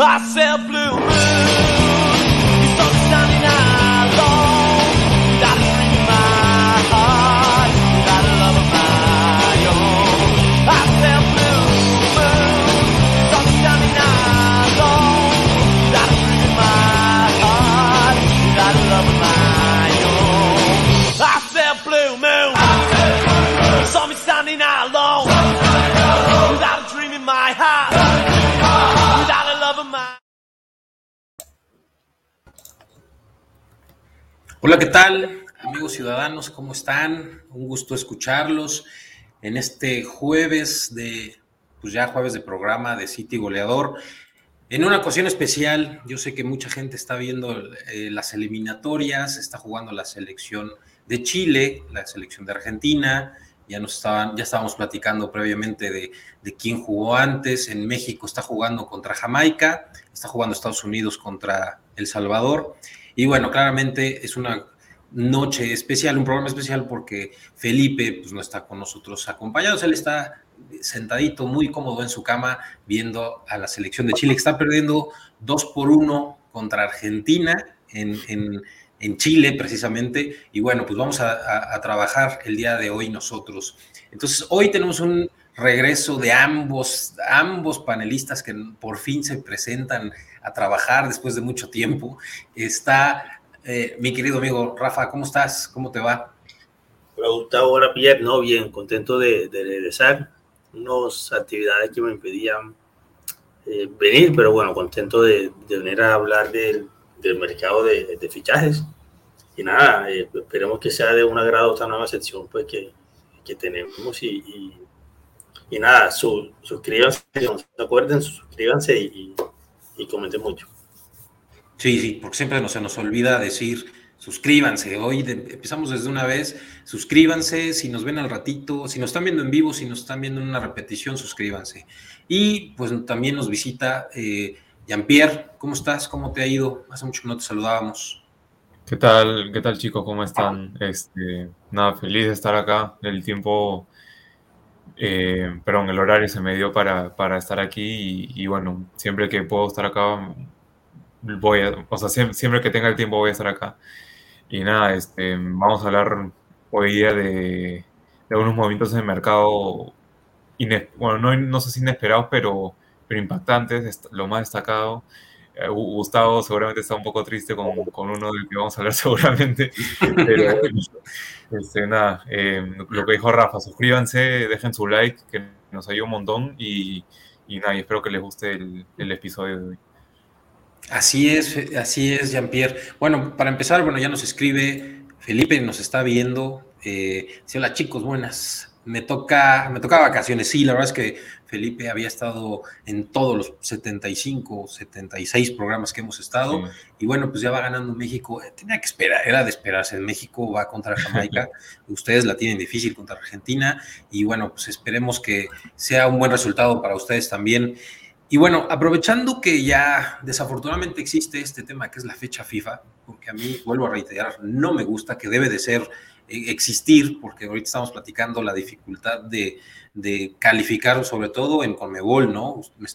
I said blue moon. Hola, ¿qué tal? Amigos ciudadanos, ¿cómo están? Un gusto escucharlos en este jueves de, pues ya jueves de programa de City Goleador. En una ocasión especial, yo sé que mucha gente está viendo eh, las eliminatorias, está jugando la selección de Chile, la selección de Argentina, ya nos estaban, ya estábamos platicando previamente de, de, quién jugó antes. En México está jugando contra Jamaica, está jugando Estados Unidos contra El Salvador. Y bueno, claramente es una noche especial, un programa especial porque Felipe pues, no está con nosotros acompañados. Él está sentadito, muy cómodo en su cama, viendo a la selección de Chile, que está perdiendo dos por uno contra Argentina en, en, Chile, precisamente. Y bueno, pues vamos a, a trabajar el día de hoy nosotros. Entonces, hoy tenemos un regreso de ambos, ambos panelistas que por fin se presentan a trabajar después de mucho tiempo. Está eh, mi querido amigo Rafa, ¿cómo estás? ¿Cómo te va? Hola Gustavo, hola Pierre, no, bien, contento de, regresar. Unas actividades que me impedían eh, venir, pero bueno, contento de, venir a hablar del, mercado de, fichajes. Y nada, eh, esperemos que sea de un agrado esta nueva sección pues, que, que tenemos y y nada, suscríbanse, no se acuerden, suscríbanse y, y, comenten mucho. Sí, sí, porque siempre no se nos olvida decir suscríbanse. Hoy empezamos desde una vez. Suscríbanse. Si nos ven al ratito, si nos están viendo en vivo, si nos están viendo en una repetición, suscríbanse. Y pues también nos visita eh, Jean-Pierre. ¿Cómo estás? ¿Cómo te ha ido? Hace mucho que no te saludábamos. ¿Qué tal? ¿Qué tal, chicos? ¿Cómo están? Este, nada, feliz de estar acá. El tiempo eh, perdón, el horario se me dio para, para estar aquí y, bueno, siempre que puedo estar acá, voy a, o sea, siempre, que tenga el tiempo voy a estar acá. Y nada, este, vamos a hablar hoy día de, de unos movimientos en el mercado, bueno, no, no sé si inesperados, pero, pero impactantes, lo más destacado. Eh, Gustavo seguramente está un poco triste con, con, uno del que vamos a hablar seguramente, pero este, nada, eh, lo que dijo Rafa, suscríbanse, dejen su like, que nos ayuda un montón y, y nada, espero que les guste el, el, episodio de hoy. Así es, así es, Jean-Pierre. Bueno, para empezar, bueno, ya nos escribe Felipe, nos está viendo. Eh, hola chicos, buenas me toca, me toca vacaciones. Sí, la verdad es que Felipe había estado en todos los 75, 76 programas que hemos estado. Y bueno, pues ya va ganando México. Eh, tenía que esperar, era de esperarse. En México va contra Jamaica. ustedes la tienen difícil contra Argentina. Y bueno, pues esperemos que sea un buen resultado para ustedes también. Y bueno, aprovechando que ya desafortunadamente existe este tema que es la fecha FIFA, porque a mí, vuelvo a reiterar, no me gusta, que debe de ser existir, porque ahorita estamos platicando la dificultad de, calificar, sobre todo en Conmebol, ¿no? Me,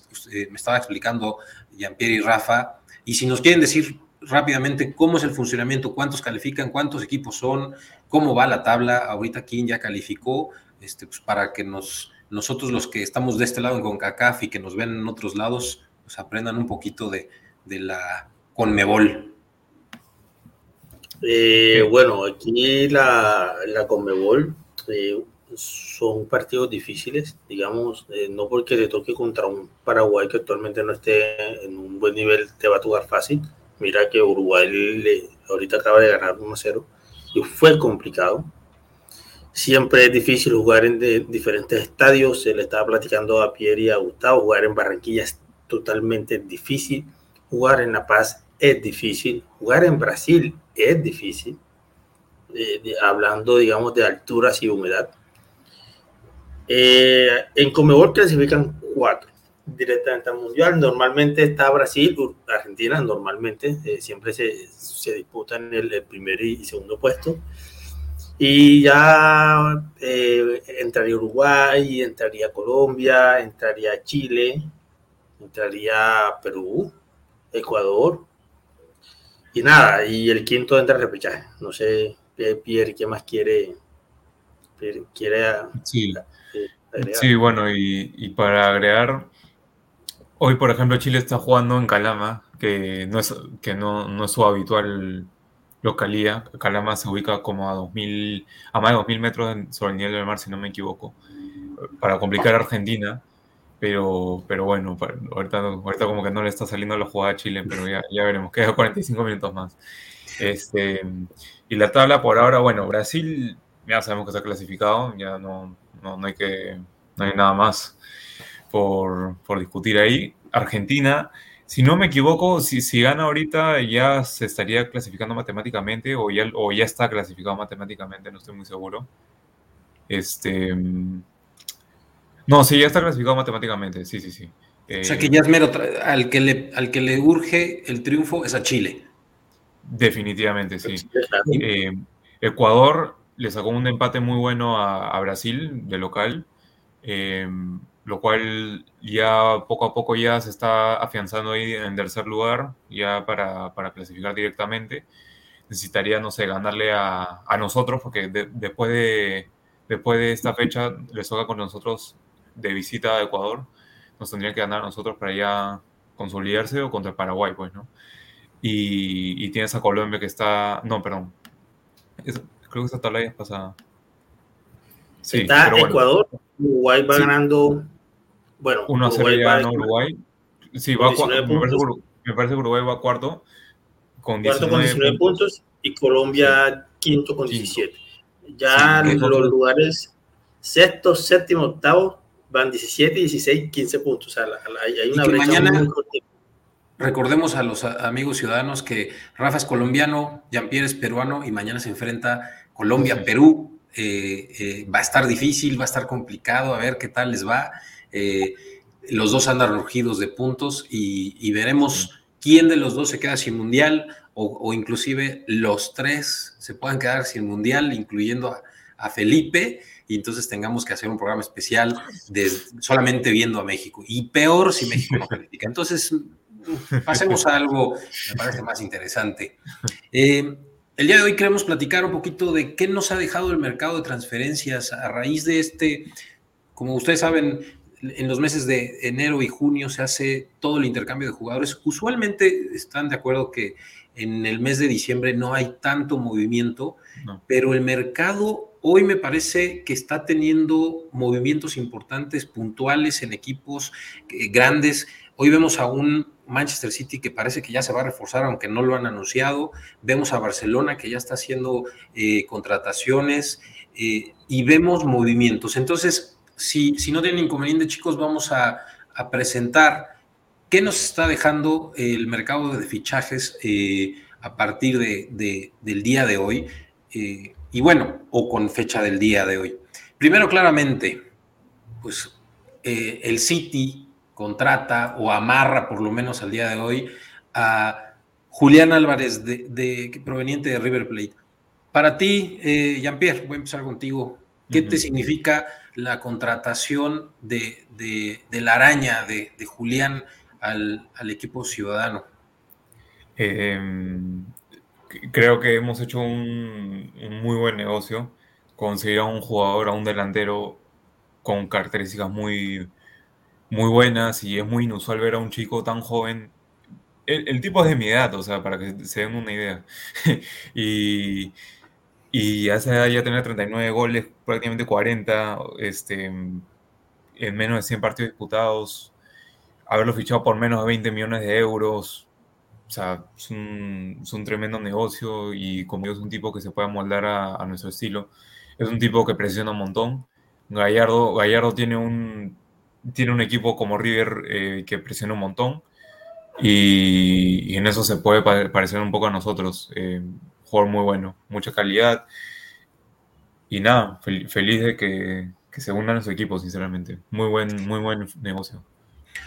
estaba explicando Jean-Pierre y Rafa, y si nos quieren decir rápidamente cómo es el funcionamiento, cuántos califican, cuántos equipos son, cómo va la tabla, ahorita quién ya calificó, este, pues para que nos, nosotros los que estamos de este lado en CONCACAF y que nos ven en otros lados, pues aprendan un poquito de, de la Conmebol. Eh, bueno, aquí la, la Conmebol eh, son partidos difíciles, digamos, eh, no porque le toque contra un Paraguay que actualmente no esté en un buen nivel, te va a tocar fácil. Mira que Uruguay le, ahorita acaba de ganar 1-0 y fue complicado. Siempre es difícil jugar en diferentes estadios. Se le estaba platicando a Pierre y a Gustavo. Jugar en Barranquilla es totalmente difícil. Jugar en La Paz es difícil. Jugar en Brasil es difícil, eh, hablando, digamos, de alturas y humedad. Eh, en Comebol clasifican cuatro directamente al Mundial. Normalmente está Brasil, Argentina, normalmente eh, siempre se, se, disputan el, el, primer y segundo puesto. Y ya entraría Uruguay, entraría Colombia, entraría Chile, entraría Perú, Ecuador, y nada, y el quinto entra repechaje. No sé, Pierre, ¿qué más quiere? quiere sí. sí, bueno, y, para agregar, hoy por ejemplo Chile está jugando en Calama, que no es, que no, no es su habitual localidad. Calama se ubica como a 2000, a más de 2000 metros sobre el nivel del mar, si no me equivoco, para complicar a Argentina. Pero, pero bueno, ahorita, ahorita como que no le está saliendo la jugada a Chile, pero ya, ya veremos, queda 45 minutos más. Este, y la tabla por ahora, bueno, Brasil ya sabemos que está clasificado, ya no, no, no hay, que, no hay nada más por, por discutir ahí. Argentina, si no me equivoco, si, si gana ahorita ya se estaría clasificando matemáticamente o ya, o ya está clasificado matemáticamente, no estoy muy seguro. Este. No, sí, ya está clasificado matemáticamente, sí, sí, sí. o sea que ya es mero. Al que, le, al que le urge el triunfo es a Chile. Definitivamente, sí. Eh, Ecuador le sacó un empate muy bueno a, Brasil de local. Eh, lo cual ya poco a poco ya se está afianzando ahí en tercer lugar, ya para, para clasificar directamente. Necesitaría, no sé, ganarle a, a nosotros, porque después, de, después de esta fecha les toca con nosotros de visita a Ecuador. Nos tendrían que ganar a nosotros para ya consolidarse o contra Paraguay, pues, ¿no? Y, y tienes a Colombia que está, no, perdón, creo que esa tabla ya es pasada. Sí, está Ecuador, Uruguay va ganando bueno, 1 a 0 ya Uruguay. Sí, va me, parece, me, parece, que Uruguay va cuarto con 19, con 19 puntos. y Colombia quinto con 17. Ya los lugares sexto, séptimo, octavo van 17, 16, 15 puntos. O sea, hay, una brecha mañana, muy Recordemos a los amigos ciudadanos que Rafa es colombiano, Jean-Pierre es peruano y mañana se enfrenta Colombia-Perú. Eh, eh, va a estar difícil, va a estar complicado, a ver qué tal les va. Eh, los dos andan rugidos de puntos y, veremos quién de los dos se queda sin mundial o, inclusive los tres se puedan quedar sin mundial, incluyendo a, Felipe, y entonces tengamos que hacer un programa especial de, solamente viendo a México. Y peor si México no califica. Entonces, pasemos a algo, me parece más interesante. Eh, el día de hoy queremos platicar un poquito de qué nos ha dejado el mercado de transferencias a raíz de este, como ustedes saben, en los meses de enero y junio se hace todo el intercambio de jugadores. Usualmente están de acuerdo que en el mes de diciembre no hay tanto movimiento, pero el mercado hoy me parece que está teniendo movimientos importantes, puntuales en equipos eh, grandes. Hoy vemos a un Manchester City que parece que ya se va a reforzar, aunque no lo han anunciado. Vemos a Barcelona que ya está haciendo eh, contrataciones eh, y vemos movimientos. Entonces, si, no tienen inconveniente, chicos, vamos a, presentar qué nos está dejando el mercado de fichajes a partir de, del día de hoy. Y bueno, o con fecha del día de hoy. Primero, claramente, pues eh, el City contrata o amarra, por lo menos al día de hoy, a Julián Álvarez, de, proveniente de River Plate. Para ti, Jean-Pierre, voy a empezar contigo. ¿Qué te significa la contratación de, la araña de, Julián al, equipo ciudadano? Em, creo que hemos hecho un, muy buen negocio. Conseguir a un jugador, a un delantero con características muy, muy buenas y es muy inusual ver a un chico tan joven. El, el tipo es de mi edad, o sea, para que se den una idea. y, y hace ya tener 39 goles, prácticamente 40, este, en menos de 100 partidos disputados, haberlo fichado por menos de 20 millones de euros, sea, es un, tremendo negocio y como es un tipo que se puede moldar a, nuestro estilo. Es un tipo que presiona un montón. Gallardo, Gallardo tiene, un, tiene un equipo como River eh, que presiona un montón y, en eso se puede parecer un poco a nosotros. Eh, muy bueno, mucha calidad. Y nada, feliz de que, se unan a su equipo, sinceramente. Muy buen, muy buen negocio.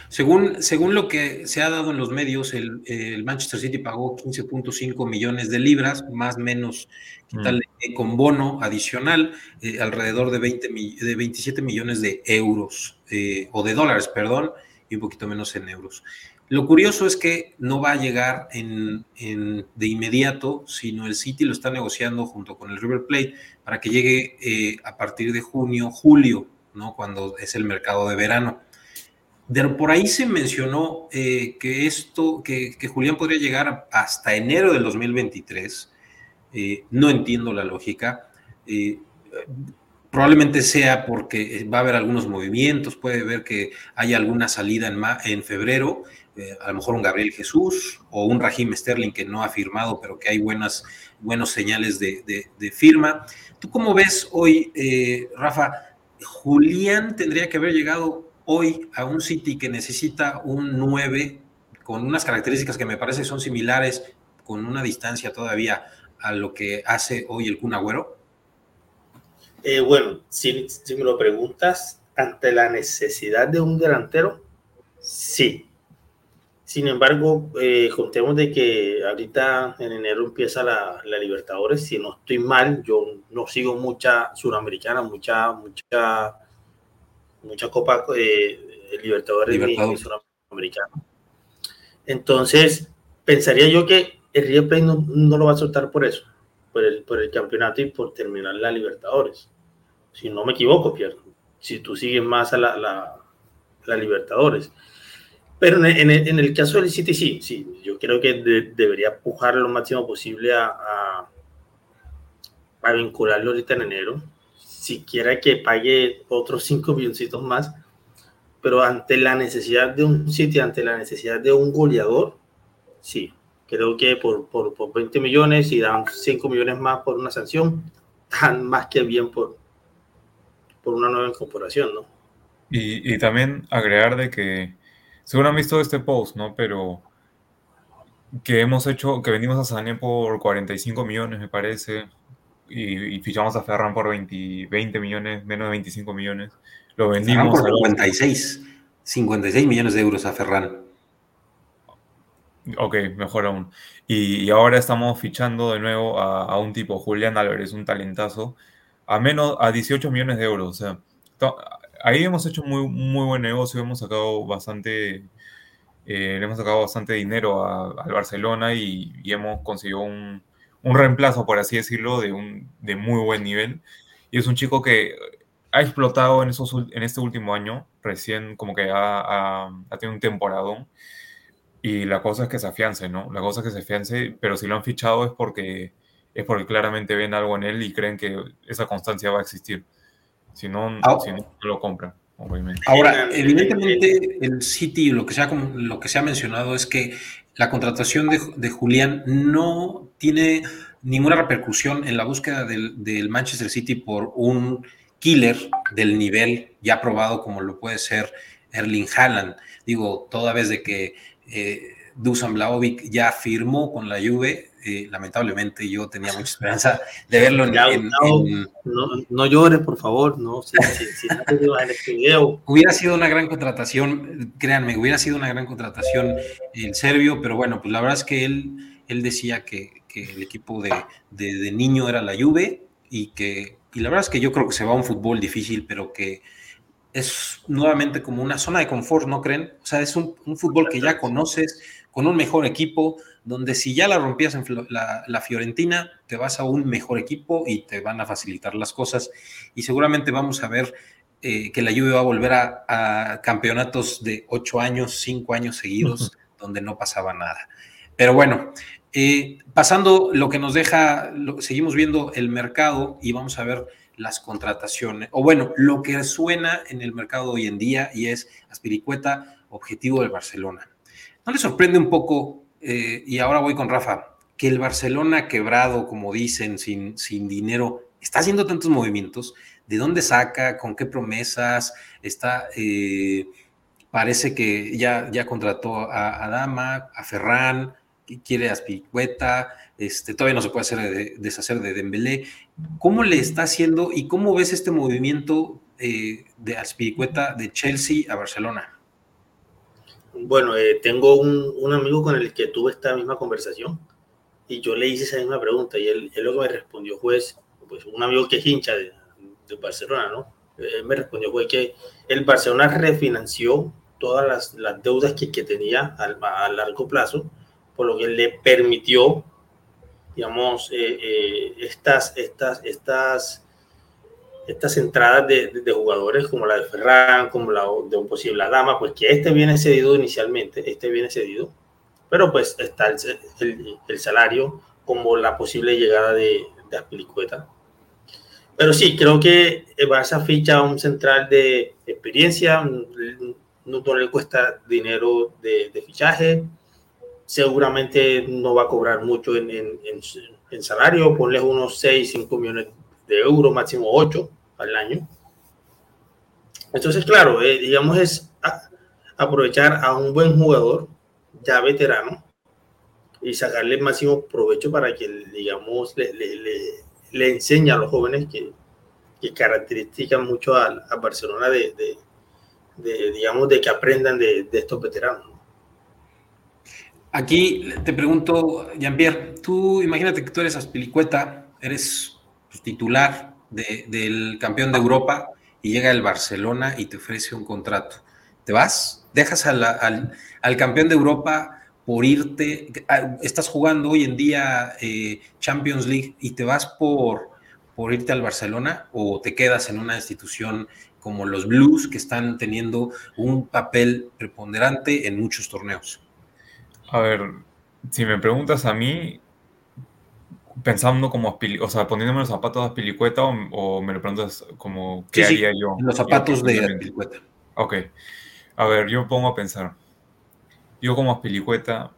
Según, según lo que se ha dado en los medios, el, Manchester City pagó 15.5 millones de libras, más o menos mm. con bono adicional, eh, alrededor de, 20, de 27 millones de euros, eh, o de dólares, perdón, y un poquito menos en euros. Lo curioso es que no va a llegar en, de inmediato, sino el City lo está negociando junto con el River Plate para que llegue eh, a partir de junio, julio, ¿no? cuando es el mercado de verano. Por ahí se mencionó eh, que esto, que, Julián podría llegar hasta enero del 2023. Eh, no entiendo la lógica. Probablemente sea porque va a haber algunos movimientos, puede ver que hay alguna salida en, febrero, eh, a lo mejor un Gabriel Jesús o un Raheem Sterling que no ha firmado, pero que hay buenas buenos señales de, firma. ¿Tú cómo ves hoy, eh, Rafa? Julián tendría que haber llegado hoy a un City que necesita un 9 con unas características que me parece son similares, con una distancia todavía a lo que hace hoy el Kun Agüero. Eh, bueno, si, me lo preguntas, ante la necesidad de un delantero, sí. Sin embargo, eh, contemos de que ahorita en enero empieza la, Libertadores. Si no estoy mal, yo no sigo mucha suramericana, mucha, mucha, mucha Copa eh, Libertadores ni, suramericana. Entonces, pensaría yo que el River Plate no, no, lo va a soltar por eso, por el, por el campeonato y por terminar la Libertadores si no me equivoco, Pierre, si tú sigues más a la, la, Libertadores. Pero en, en, el caso del City, sí, sí, yo creo que debería pujar lo máximo posible a, a, a, vincularlo ahorita en enero, siquiera que pague otros 5 milloncitos más, pero ante la necesidad de un City, ante la necesidad de un goleador, sí, creo que por, por, por 20 millones y dan 5 millones más por una sanción, tan más que bien por, por una nueva incorporación, ¿no? Y, también agregar de que, seguro han visto este post, ¿no? Pero que hemos hecho, que vendimos a Sané por 45 millones, me parece, y, fichamos a Ferran por 20, 20, millones, menos de 25 millones. Lo vendimos por 56, 56 millones de euros a Ferran. Ok, mejor aún. Y, ahora estamos fichando de nuevo a, a, un tipo, Julián Álvarez, un talentazo, a menos a 18 millones de euros. O sea, ahí hemos hecho muy, muy buen negocio, hemos sacado bastante, eh, le hemos sacado bastante dinero al Barcelona y, hemos conseguido un, un, reemplazo, por así decirlo, de, un, de muy buen nivel. Y es un chico que ha explotado en, esos, en este último año, recién como que ha, ha, tenido un temporadón. Y la cosa es que se afiance, ¿no? La cosa es que se afiance, pero si lo han fichado es porque es porque claramente ven algo en él y creen que esa constancia va a existir. Si no, ah. si no, lo compran, obviamente. Ahora, evidentemente el City, lo que, se ha, lo que se ha mencionado es que la contratación de, Julián no tiene ninguna repercusión en la búsqueda del, Manchester City por un killer del nivel ya probado como lo puede ser Erling Haaland. Digo, toda vez de que eh, Dusan Blaovic ya firmó con la Juve, eh, lamentablemente yo tenía mucha esperanza de verlo en... no, no, llore, por favor, no, si, Hubiera sido una gran contratación, créanme, hubiera sido una gran contratación el serbio, pero bueno, pues la verdad es que él, él decía que, que el equipo de, de, niño era la Juve y que, y la verdad es que yo creo que se va a un fútbol difícil, pero que es nuevamente como una zona de confort, ¿no creen? O sea, es un, un fútbol que ya conoces, con un mejor equipo, donde si ya la rompías en la, Fiorentina, te vas a un mejor equipo y te van a facilitar las cosas. Y seguramente vamos a ver eh, que la Juve va a volver a, campeonatos de ocho años, cinco años seguidos, donde no pasaba nada. Pero bueno, eh, pasando lo que nos deja, seguimos viendo el mercado y vamos a ver las contrataciones, o bueno, lo que suena en el mercado hoy en día y es Aspiricueta, objetivo del Barcelona. ¿No le sorprende un poco eh, y ahora voy con Rafa, que el Barcelona quebrado, como dicen, sin, sin dinero, está haciendo tantos movimientos. ¿De dónde saca? ¿Con qué promesas? Está, eh, parece que ya, ya contrató a, a Dama, a Ferran, quiere a Aspicueta, este, todavía no se puede hacer deshacer de Dembélé. ¿Cómo le está haciendo y cómo ves este movimiento eh, de Aspiricueta de Chelsea a Barcelona? Bueno, eh, tengo un, amigo con el que tuve esta misma conversación y yo le hice esa misma pregunta y él, lo que me respondió fue, pues un amigo que es hincha de, Barcelona, ¿no? Él me respondió fue que el Barcelona refinanció todas las, las deudas que, que tenía a, largo plazo, por lo que le permitió, digamos, eh, eh, estas, estas, estas, estas entradas de, de, jugadores como la de Ferran, como la de un posible Dama, pues que este viene cedido inicialmente, este viene cedido, pero pues está el, el, el salario como la posible llegada de, de Aspilicueta. Pero sí, creo que Barça ficha un central de experiencia, no, le cuesta dinero de, de, fichaje, seguramente no va a cobrar mucho en, en, en, salario, ponle unos 6, 5 millones de euros, máximo 8 al año. Entonces, claro, eh, digamos, es aprovechar a un buen jugador ya veterano y sacarle el máximo provecho para que, digamos, le, le, le, le enseñe a los jóvenes que, que caracterizan mucho a, a Barcelona de, de, de, digamos, de que aprendan de, de estos veteranos. Aquí te pregunto, Jean-Pierre, tú imagínate que tú eres Aspilicueta, eres pues, titular de, del campeón de Europa y llega el Barcelona y te ofrece un contrato. ¿Te vas? ¿Dejas al, al campeón de Europa por irte, estás jugando hoy en día eh, Champions League y te vas por, por irte al Barcelona o te quedas en una institución como los Blues que están teniendo un papel preponderante en muchos torneos? A ver, si me preguntas a mí, pensando como, o sea, poniéndome los zapatos de Aspilicueta o, o me lo preguntas como, ¿qué sí, haría sí, yo? Los zapatos de Aspilicueta. Ok, a ver, yo pongo a pensar yo como Aspilicueta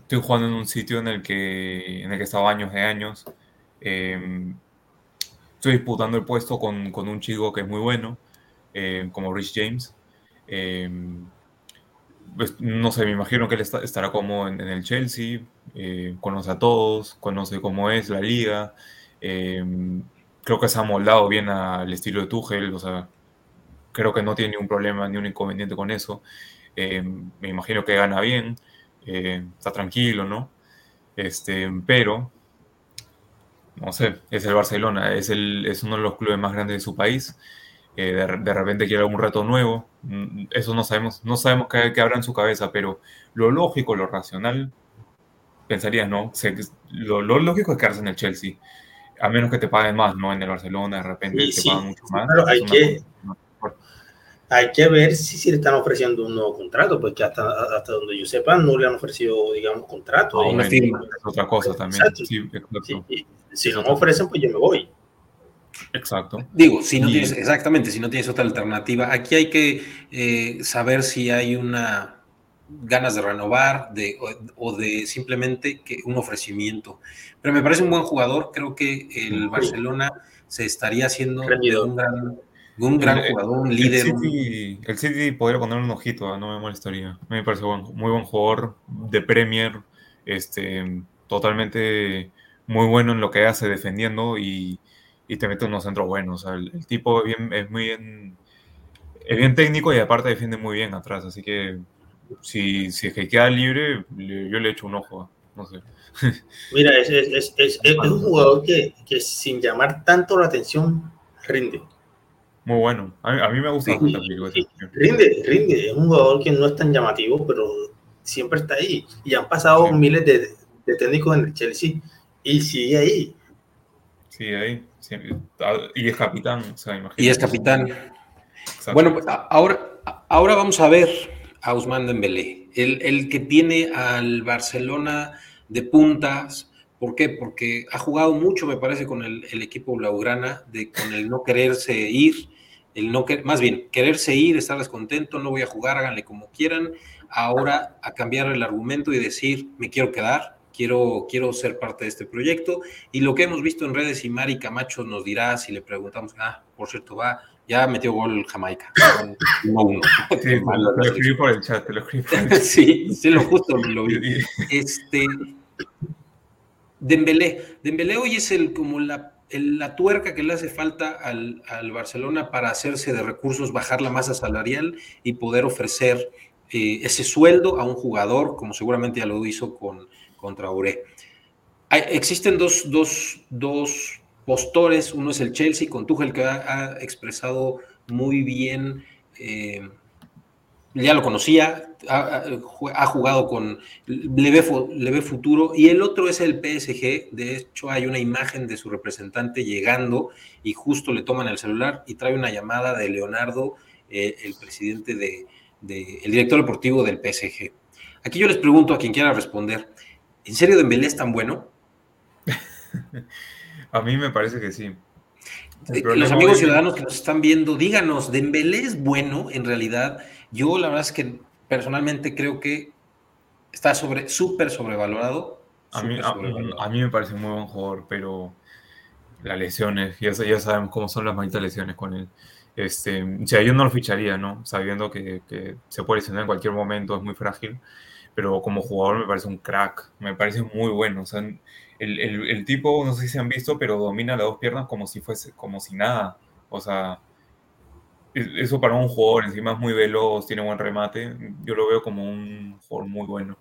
estoy jugando en un sitio en el que, en el que he estado años de años. Eh, estoy disputando el puesto con, con, un chico que es muy bueno, eh, como Rich James. Eh, pues, no sé, me imagino que él estará como en, el Chelsea, eh, conoce a todos, conoce cómo es la liga. Eh, creo que se ha moldado bien al estilo de Tuchel, o sea, creo que no tiene ningún problema ni un inconveniente con eso. Eh, me imagino que gana bien, eh, está tranquilo, ¿no? Este, pero, no sé, es el Barcelona, es, el, es uno de los clubes más grandes de su país. Eh, de, de, repente quiere algún reto nuevo. Mm, eso no sabemos, no sabemos qué, qué, habrá en su cabeza, pero lo lógico, lo racional, pensarías, ¿no? Se, lo, lo, lógico es quedarse en el Chelsea, a menos que te paguen más, ¿no? En el Barcelona, de repente sí, te sí. pagan mucho más. Claro, hay que, hay que ver si, si, le están ofreciendo un nuevo contrato, porque hasta, hasta donde yo sepa no le han ofrecido, digamos, contrato. No, es otra cosa también. Sí, si no me ofrecen, pues yo me voy. Exacto. Digo, si no y... tienes, exactamente, si no tienes otra alternativa, aquí hay que eh, saber si hay una ganas de renovar de, o, o, de simplemente que un ofrecimiento. Pero me parece un buen jugador, creo que el. Barcelona se estaría haciendo de un gran un gran el, jugador, un líder. El City, el City, podría poner un ojito, no me molestaría. Me parece buen, muy buen jugador de Premier, este, totalmente muy bueno en lo que hace defendiendo y, y te mete unos centros buenos. O sea, el, el, tipo es, bien, es muy bien, es bien técnico y aparte defiende muy bien atrás. Así que si, si es que queda libre, yo le echo un ojo. No sé. Mira, es, es, es, es un jugador que, que sin llamar tanto la atención rinde. Muy bueno. A mí, a mí me gusta sí, sí, Rinde, rinde. Es un jugador que no es tan llamativo, pero siempre está ahí. Y han pasado sí. miles de, de, técnicos en el Chelsea y sigue ahí. Sí, ahí. Y es capitán. O sea, imagínate. y es capitán. Exacto. Bueno, pues ahora, ahora vamos a ver a Usman Dembélé. El, el que tiene al Barcelona de puntas, ¿Por qué? Porque ha jugado mucho, me parece, con el, el, equipo Blaugrana, de, con el no quererse ir, el no que, más bien, quererse ir, estar descontento, no voy a jugar, háganle como quieran. Ahora a cambiar el argumento y decir, me quiero quedar, quiero, quiero ser parte de este proyecto. Y lo que hemos visto en redes, y Mari Camacho nos dirá si le preguntamos, ah, por cierto, va, ya metió gol Jamaica. No uno. Sí, lo, escribí por el chat, lo escribí. sí, sí, lo justo lo vi. Este Dembélé. Dembélé hoy es el, como la, el, la tuerca que le hace falta al, al, Barcelona para hacerse de recursos, bajar la masa salarial y poder ofrecer eh, ese sueldo a un jugador, como seguramente ya lo hizo con, con Traoré. Hay, existen dos, dos, dos, postores, uno es el Chelsea con Tuchel que ha, expresado muy bien eh, ya lo conocía, ha, jugado con, le ve, futuro, y el otro es el PSG, de hecho hay una imagen de su representante llegando y justo le toman el celular y trae una llamada de Leonardo, eh, el presidente de, el director deportivo del PSG. Aquí yo les pregunto a quien quiera responder, ¿en serio Dembélé es tan bueno? a mí me parece que sí. Eh, los amigos ciudadanos que nos están viendo, díganos, ¿Dembélé es bueno en realidad? Yo la verdad es que personalmente creo que está sobre súper sobrevalorado. A mí, a, mí me parece muy buen jugador, pero las lesiones, ya, ya sabemos cómo son las malditas lesiones con él. Este, o sea, yo no lo ficharía, ¿no? Sabiendo que, que, se puede lesionar en cualquier momento, es muy frágil, pero como jugador me parece un crack, me parece muy bueno. O sea, el, el, tipo, no sé si se han visto, pero domina las dos piernas como si fuese, como si nada. O sea, eso para un jugador encima es muy veloz, tiene buen remate, yo lo veo como un jugador muy bueno,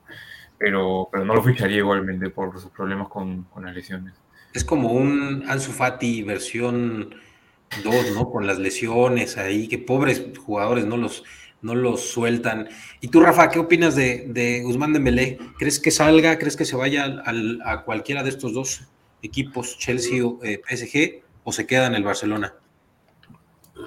pero, pero no lo ficharía igualmente por sus problemas con, con las lesiones. Es como un Ansu Fati versión 2, ¿no? Con las lesiones ahí, que pobres jugadores no los, no los sueltan. Y tú, Rafa, ¿qué opinas de, de Guzmán Dembélé? ¿Crees que salga, crees que se vaya al, a cualquiera de estos dos equipos, Chelsea o eh, PSG, o se queda en el Barcelona?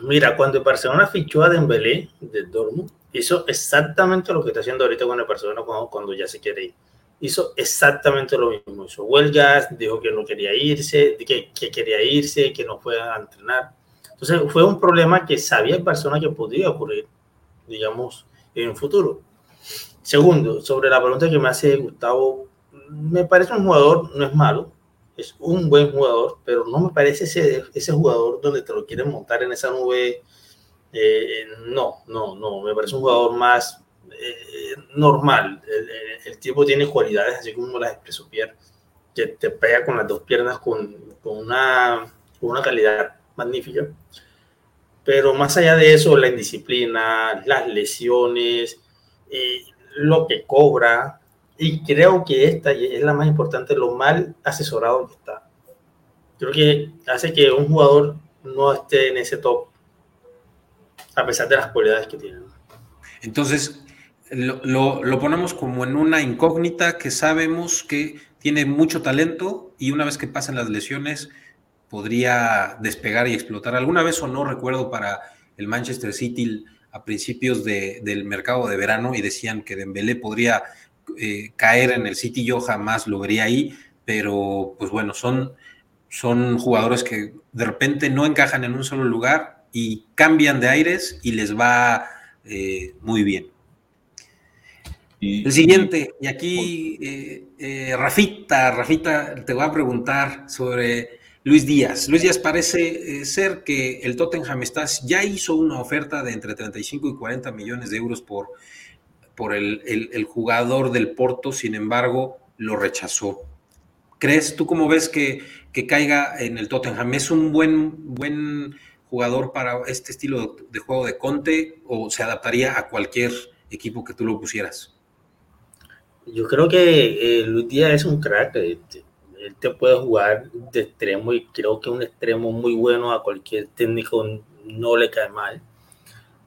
Mira, cuando el Barcelona fichó a Dembélé del Dortmund, hizo exactamente lo que está haciendo ahorita con el Barcelona cuando, cuando ya se quiere ir. Hizo exactamente lo mismo. Hizo huelgas, dijo que no quería irse, que, que quería irse, que no fue a entrenar. Entonces fue un problema que sabía el Barcelona que podía ocurrir, digamos, en futuro. Segundo, sobre la pregunta que me hace Gustavo, me parece un jugador, no es malo, es un buen jugador, pero no me parece ese, ese jugador donde te lo quieren montar en esa nube. Eh, no, no, no, me parece un jugador más eh, normal. El, tipo tiene cualidades, así como las expresó Pierre, que te pega con las dos piernas con, con una, con una calidad magnífica. Pero más allá de eso, la indisciplina, las lesiones, eh, lo que cobra, y creo que esta es la más importante, lo mal asesorado que está. Creo que hace que un jugador no esté en ese top, a pesar de las cualidades que tiene. Entonces, lo, lo, ponemos como en una incógnita que sabemos que tiene mucho talento y una vez que pasen las lesiones podría despegar y explotar. Alguna vez o no recuerdo para el Manchester City a principios de, del mercado de verano y decían que Dembélé podría eh, caer en el City, yo jamás lo vería ahí, pero pues bueno, son, son jugadores que de repente no encajan en un solo lugar y cambian de aires y les va eh, muy bien. el siguiente, y aquí eh, Rafita, Rafita, te voy a preguntar sobre Luis Díaz. Luis Díaz parece ser que el Tottenham ya hizo una oferta de entre 35 y 40 millones de euros por por el, jugador del Porto, sin embargo, lo rechazó. ¿Crees tú cómo ves que, caiga en el Tottenham? ¿Es un buen, buen jugador para este estilo de juego de Conte o se adaptaría a cualquier equipo que tú lo pusieras? Yo creo que eh, Luis Díaz es un crack. Él te puede jugar de extremo y creo que un extremo muy bueno a cualquier técnico no le cae mal.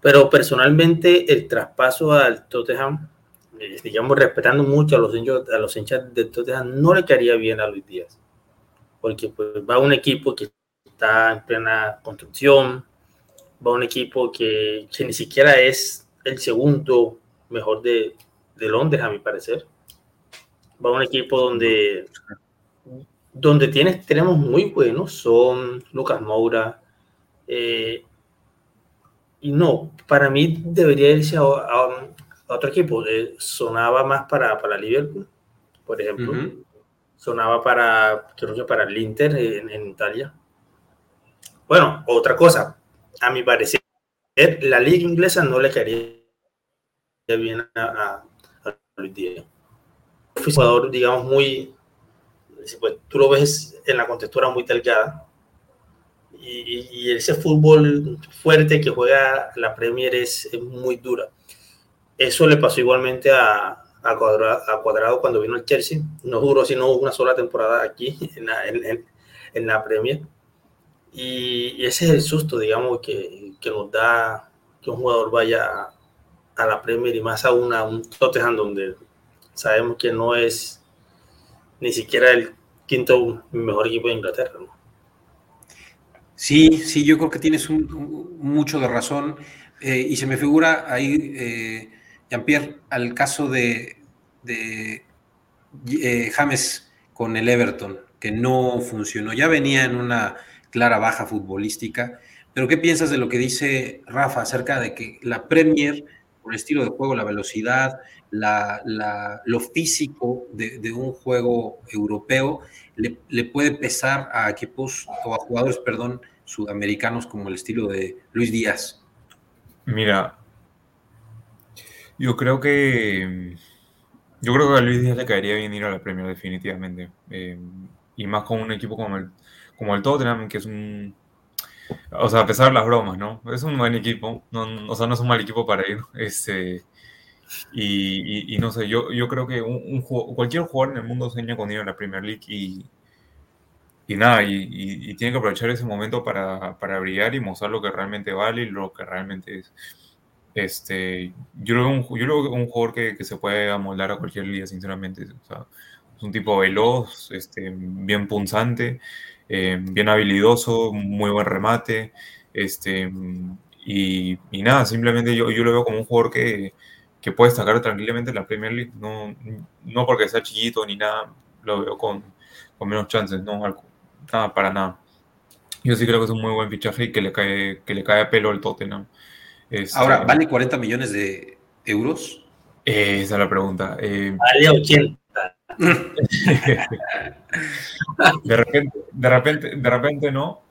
Pero personalmente el traspaso al Tottenham, eh, digamos, respetando mucho a los, hinchas, a los hinchas de Tottenham, no le caería bien a Luis Díaz. Porque pues, va un equipo que está en plena construcción, va un equipo que, que ni siquiera es el segundo mejor de, de Londres, a mi parecer. Va un equipo donde, donde tiene extremos muy buenos, son Lucas Moura, eh, y no, para mí debería irse a, otro equipo. Eh, sonaba más para, para Liverpool, por ejemplo. Sonaba para, creo que para el Inter en, Italia. Bueno, otra cosa, a mi parecer, la liga inglesa no le quería bien a, Luis Díaz. Fue un jugador, digamos, muy, pues, tú lo ves en la contextura muy delgada, y, ese fútbol fuerte que juega la Premier es, muy dura. Eso le pasó igualmente a, a, Cuadrado, cuando vino al Chelsea. No duró sino una sola temporada aquí en la, en, la Premier. Y, ese es el susto, digamos, que, que, nos da que un jugador vaya a la Premier y más a un Tottenham donde sabemos que no es ni siquiera el quinto mejor equipo de Inglaterra. Sí, sí, yo creo que tienes mucho de razón. Eh, y se me figura ahí, eh, Jean-Pierre, al caso de, de eh, James con el Everton, que no funcionó. Ya venía en una clara baja futbolística. Pero ¿qué piensas de lo que dice Rafa acerca de que la Premier, por el estilo de juego, la velocidad, lo físico de, un juego europeo, le, puede pesar a equipos o a jugadores, perdón, sudamericanos como el estilo de Luis Díaz? Mira, yo creo que yo creo que a Luis Díaz le caería bien ir a la Premier definitivamente. Eh, y más con un equipo como el, como el Tottenham, que es un... O sea, a pesar de las bromas, ¿no? Es un buen equipo. o sea, no es un mal equipo para ir. Este, y, y, no sé, yo, yo creo que un, cualquier jugador en el mundo sueña con ir a la Premier League y, y nada, y, tiene que aprovechar ese momento para, para, brillar y mostrar lo que realmente vale y lo que realmente es. Este, yo creo un, yo creo un jugador que, que, se puede amoldar a cualquier liga, sinceramente. O sea, es un tipo veloz, este, bien punzante, eh, bien habilidoso, muy buen remate. Este, y, y, nada, simplemente yo, yo lo veo como un jugador que, que puede destacar tranquilamente en la Premier League. No, no porque sea chiquito ni nada, lo veo con, con menos chances, no, nada, para nada. Yo sí creo que es un muy buen fichaje y que le cae, que le cae a pelo al Tottenham. Este, Ahora, ¿vale 40 millones de euros? Eh, esa es la pregunta. Eh, vale 80. de, repente, de, repente, de repente no,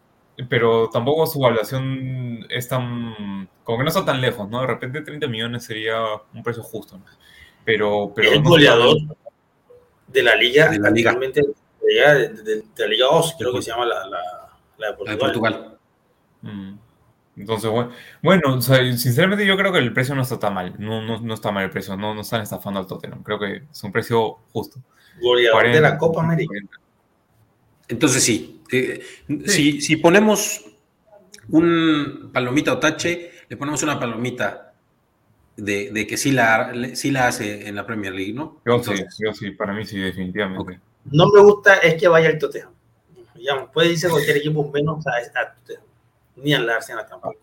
pero tampoco su evaluación es tan. como que no está tan lejos, ¿no? De repente 30 millones sería un precio justo, ¿no? Pero. pero el goleador de la liga, de la liga. De, la Liga OS, creo que se llama la, la, de Portugal. Mm. Entonces, bueno, bueno sinceramente yo creo que el precio no está tan mal. No, no, no está mal el precio. No, no están estafando al Tottenham. Creo que es un precio justo. Goleador de la Copa América. Entonces sí. Eh, si, si, ponemos un palomita o tache, le ponemos una palomita de, de que sí la, sí la hace en la Premier League, ¿no? Yo sí, yo sí, para mí sí, definitivamente. No me gusta es que vaya el Tottenham. Digamos, puede irse cualquier equipo menos a, a Tottenham ni al Arsenal tampoco.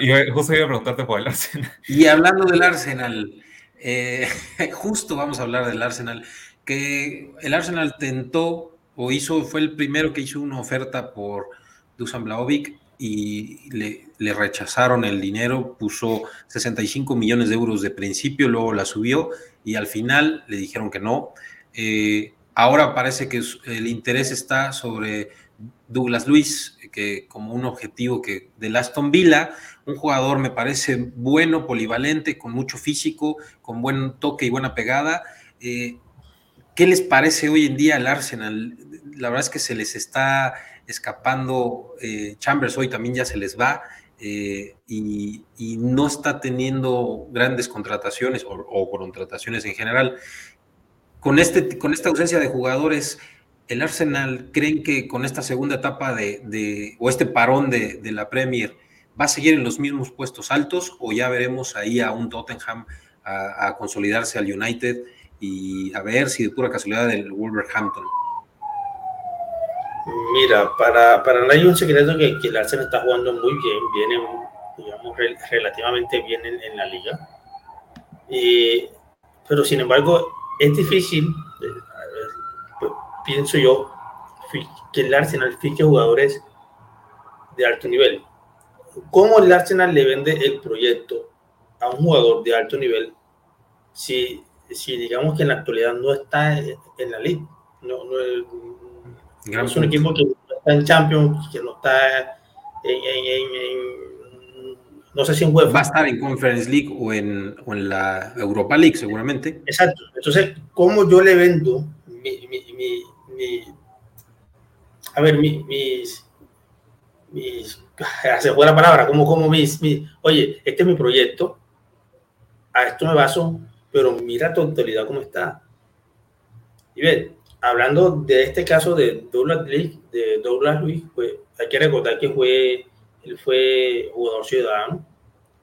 y justo iba a preguntarte por el Arsenal. Y hablando del Arsenal, eh, justo vamos a hablar del Arsenal, que el Arsenal tentó o hizo, fue el primero que hizo una oferta por Dusan Blaovic y le, le, rechazaron el dinero, puso 65 millones de euros de principio, luego la subió y al final le dijeron que no. Eh, ahora parece que el interés está sobre Douglas Luis, que como un objetivo que del Aston Villa, un jugador me parece bueno, polivalente, con mucho físico, con buen toque y buena pegada. Eh, ¿Qué les parece hoy en día al Arsenal? La verdad es que se les está escapando, eh, Chambers hoy también ya se les va eh, y, no está teniendo grandes contrataciones o, o, contrataciones en general. Con, este, con esta ausencia de jugadores, el Arsenal creen que con esta segunda etapa de, o este parón de, la Premier va a seguir en los mismos puestos altos o ya veremos ahí a un Tottenham a, consolidarse al United y a ver si de pura casualidad el Wolverhampton. Mira, para, para nadie un secreto que, el Arsenal está jugando muy bien, viene digamos, relativamente bien en, la liga. pero sin embargo, es difícil eh, pienso yo, que el Arsenal fiche jugadores de alto nivel. ¿Cómo el Arsenal le vende el proyecto a un jugador de alto nivel si, si digamos que en la actualidad no está en la liga? No, no, es un equipo que no está en Champions, que no está en, no sé si en UEFA. Va a estar en Conference League o en, o en la Europa League seguramente. Exacto. Entonces, ¿cómo yo le vendo mi, mi, a ver, mis, mis, se fue la palabra, como, como mis, oye, este es mi proyecto, a esto me baso, pero mira tu actualidad cómo está. Y ven, hablando de este caso de Douglas, de Douglas Luis, pues hay que recordar que fue, él fue jugador ciudadano,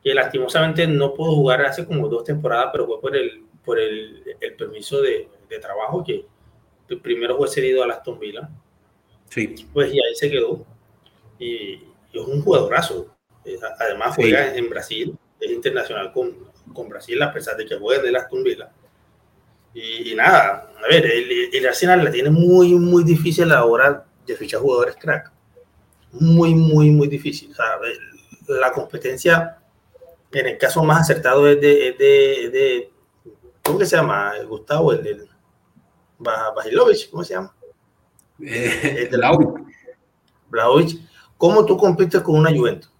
que lastimosamente no pudo jugar hace como dos temporadas, pero fue por el, por el, el permiso de, de, trabajo que primero fue cedido a Aston Villa. Sí. Pues y ahí se quedó. Y, es un jugadorazo. Además juega en Brasil, es internacional con, con, Brasil, a pesar de que juega de Aston Villa. Y, y, nada, a ver, el, el, Arsenal la tiene muy, muy difícil a la hora de fichar jugadores crack. Muy, muy, muy difícil. O sea, la competencia en el caso más acertado es de, de, de ¿cómo que se llama? Gustavo, el del Basilovich, ¿cómo se llama? Eh, Blaovic. ¿Cómo tú compites con una Juventus?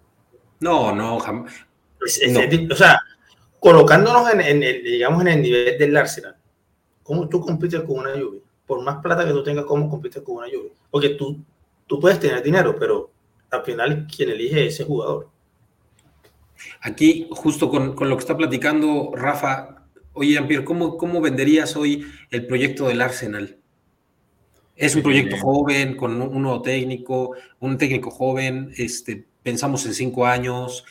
No, no, jamás. O sea, colocándonos en, en, el, digamos, en el nivel del Arsenal, ¿cómo tú compites con una Juve? Por más plata que tú tengas, ¿cómo compites con una Juve? Porque tú, tú puedes tener dinero, pero al final quien elige es ese jugador. Aquí, justo con, con, lo que está platicando Rafa, oye, Jean-Pierre, ¿cómo, ¿cómo venderías hoy el proyecto del Arsenal? Es un proyecto joven, con un nuevo técnico, un técnico joven, este, pensamos en cinco años.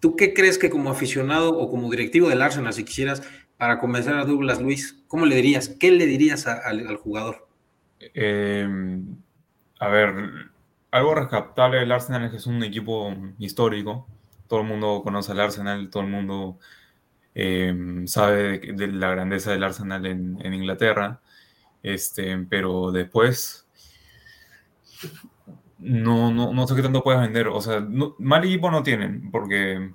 ¿Tú qué crees que como aficionado o como directivo del Arsenal, si quisieras, para convencer a Douglas Luis, ¿cómo le dirías? ¿Qué le dirías al jugador? Eh, a ver, algo rescatable del Arsenal es que es un equipo histórico, todo el mundo conoce al Arsenal, todo el mundo eh, sabe de, la grandeza del Arsenal en, Inglaterra, este, pero después no, no, no, sé qué tanto puedes vender. O sea, mal equipo no tienen, porque,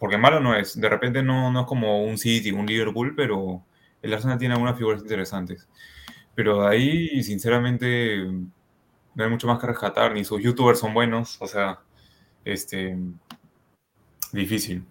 porque malo no es. De repente no, no es como un City, un Liverpool, pero el Arsenal tiene algunas figuras interesantes. Pero de ahí, sinceramente, no hay mucho más que rescatar, ni sus youtubers son buenos, o sea, este, difícil.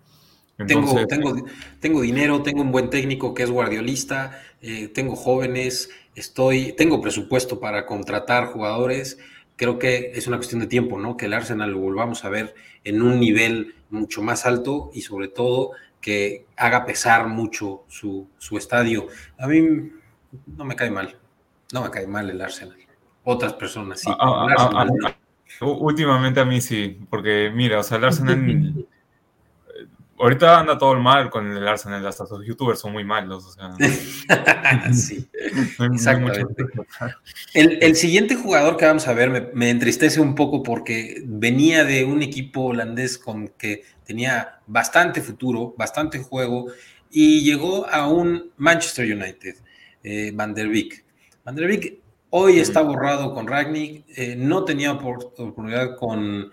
Tengo, tengo, tengo, dinero, tengo un buen técnico que es guardiolista, eh, tengo jóvenes, estoy, tengo presupuesto para contratar jugadores. Creo que es una cuestión de tiempo, ¿no? Que el Arsenal lo volvamos a ver en un nivel mucho más alto y sobre todo que haga pesar mucho su, su estadio. A mí no me cae mal, no me cae mal el Arsenal. Otras personas sí. Ah, ah, ah, últimamente a mí sí, porque mira, o sea, el Arsenal Ahorita anda todo el mal con el Arsenal, hasta sus youtubers son muy malos. O sea, sí, exactamente. el, siguiente jugador que vamos a ver me, entristece un poco porque venía de un equipo holandés con que tenía bastante futuro, bastante juego, y llegó a un Manchester United, eh, Van der Beek. Van der Beek hoy está borrado con Ragnick, eh, no tenía oportunidad con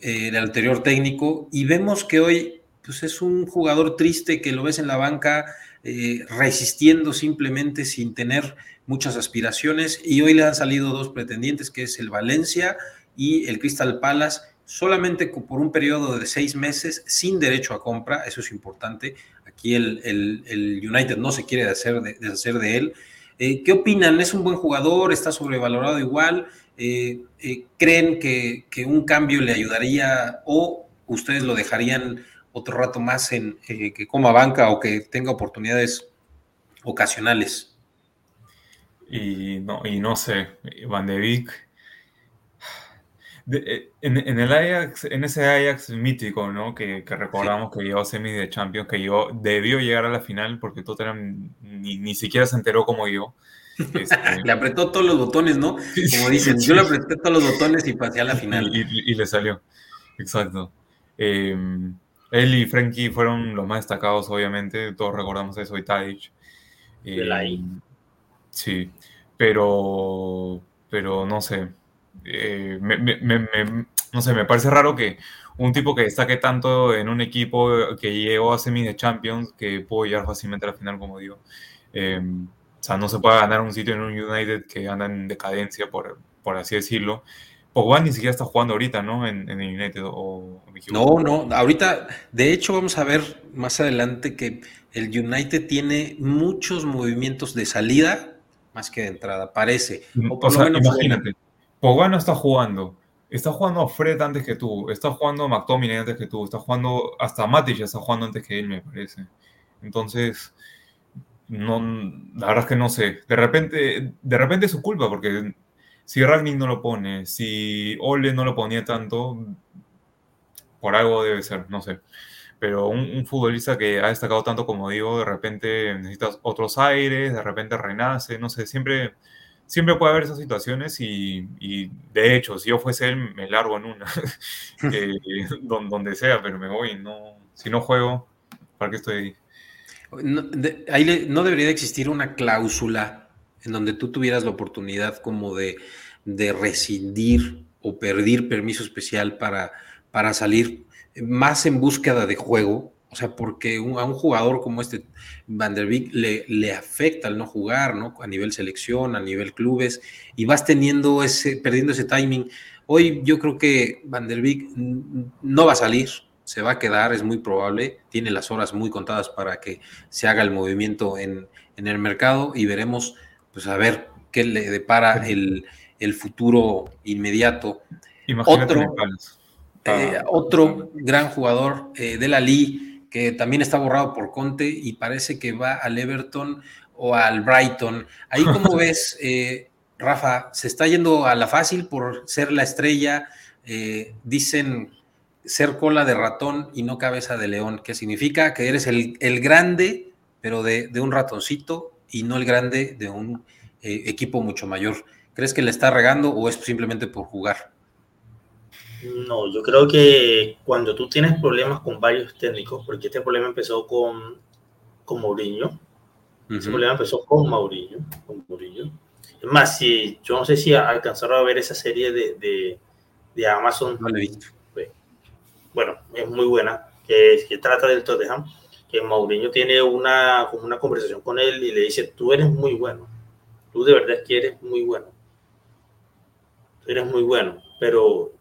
eh, el anterior técnico, y vemos que hoy pues es un jugador triste que lo ves en la banca eh, resistiendo simplemente sin tener muchas aspiraciones y hoy le han salido dos pretendientes que es el Valencia y el Crystal Palace solamente por un periodo de seis meses sin derecho a compra, eso es importante, aquí el, United no se quiere deshacer de, deshacer de él. Eh, ¿Qué opinan? ¿Es un buen jugador? ¿Está sobrevalorado igual? Eh, ¿Creen que, que un cambio le ayudaría o ustedes lo dejarían otro rato más en eh, que coma banca o que tenga oportunidades ocasionales. Y no, y no sé, Van de Beek. Eh, en, el Ajax, en ese Ajax mítico, ¿no? Que, recordamos que llegó a semis de Champions, que yo debió llegar a la final porque Tottenham ni, ni siquiera se enteró como yo. Este, le apretó todos los botones, ¿no? Como dicen, yo le apreté todos los botones y pasé a la final. Y, le salió, exacto. Eh, él y Frankie fueron los más destacados, obviamente. Todos recordamos eso, y Tadic. Eh, sí, pero, pero no sé. Eh, no sé, me parece raro que un tipo que destaque tanto en un equipo que llegó a semis de Champions, que pudo llegar fácilmente a la final, como digo. Eh, o sea, no se puede ganar un sitio en un United que anda en decadencia, por, por así decirlo. Pogba ni siquiera está jugando ahorita, ¿no? En, el United o, No, no, ahorita, de hecho vamos a ver más adelante que el United tiene muchos movimientos de salida más que de entrada, parece. O, sea, imagínate, Pogba no está jugando, está jugando Fred antes que tú, está jugando McTominay antes que tú, está jugando hasta Matic ya está jugando antes que él, me parece. Entonces, no, la verdad es que no sé. De repente, de repente es su culpa porque si Ragnick no lo pone, si Ole no lo ponía tanto, por algo debe ser, no sé. pero un, futbolista que ha destacado tanto como digo, de repente necesitas otros aires, de repente renace, no sé, siempre, siempre puede haber esas situaciones y, de hecho, si yo fuese él, me largo en una, eh, donde, sea, pero me voy, no, si no juego, ¿para qué estoy ahí? No, ahí no debería de existir una cláusula en donde tú tuvieras la oportunidad como de, de rescindir o pedir permiso especial para, para salir más en búsqueda de juego, o sea, porque a un jugador como este Van der Beek le, le, afecta el no jugar, ¿no? A nivel selección, a nivel clubes, y vas teniendo ese, perdiendo ese timing. Hoy yo creo que Van der Beek no va a salir, se va a quedar, es muy probable, tiene las horas muy contadas para que se haga el movimiento en, en el mercado y veremos, pues a ver qué le depara el, el futuro inmediato. Imagínate Otro, eh, otro gran jugador eh, de la Lee que también está borrado por Conte y parece que va al Everton o al Brighton. Ahí como ves, eh, Rafa, se está yendo a la fácil por ser la estrella. dicen ser cola de ratón y no cabeza de león, que significa que eres el, grande, pero de, de, un ratoncito y no el grande de un equipo mucho mayor. ¿Crees que le está regando o es simplemente por jugar? No, yo creo que cuando tú tienes problemas con varios técnicos, porque este problema empezó con, con Mourinho, ese problema empezó con Mourinho, con Mourinho. Es más, si, yo no sé si alcanzaron a ver esa serie de, de, de Amazon. No he visto. Bueno, es muy buena, que, que trata del Tottenham, que Mourinho tiene una, una conversación con él y le dice, tú eres muy bueno, tú de verdad que eres muy bueno, tú eres muy bueno, pero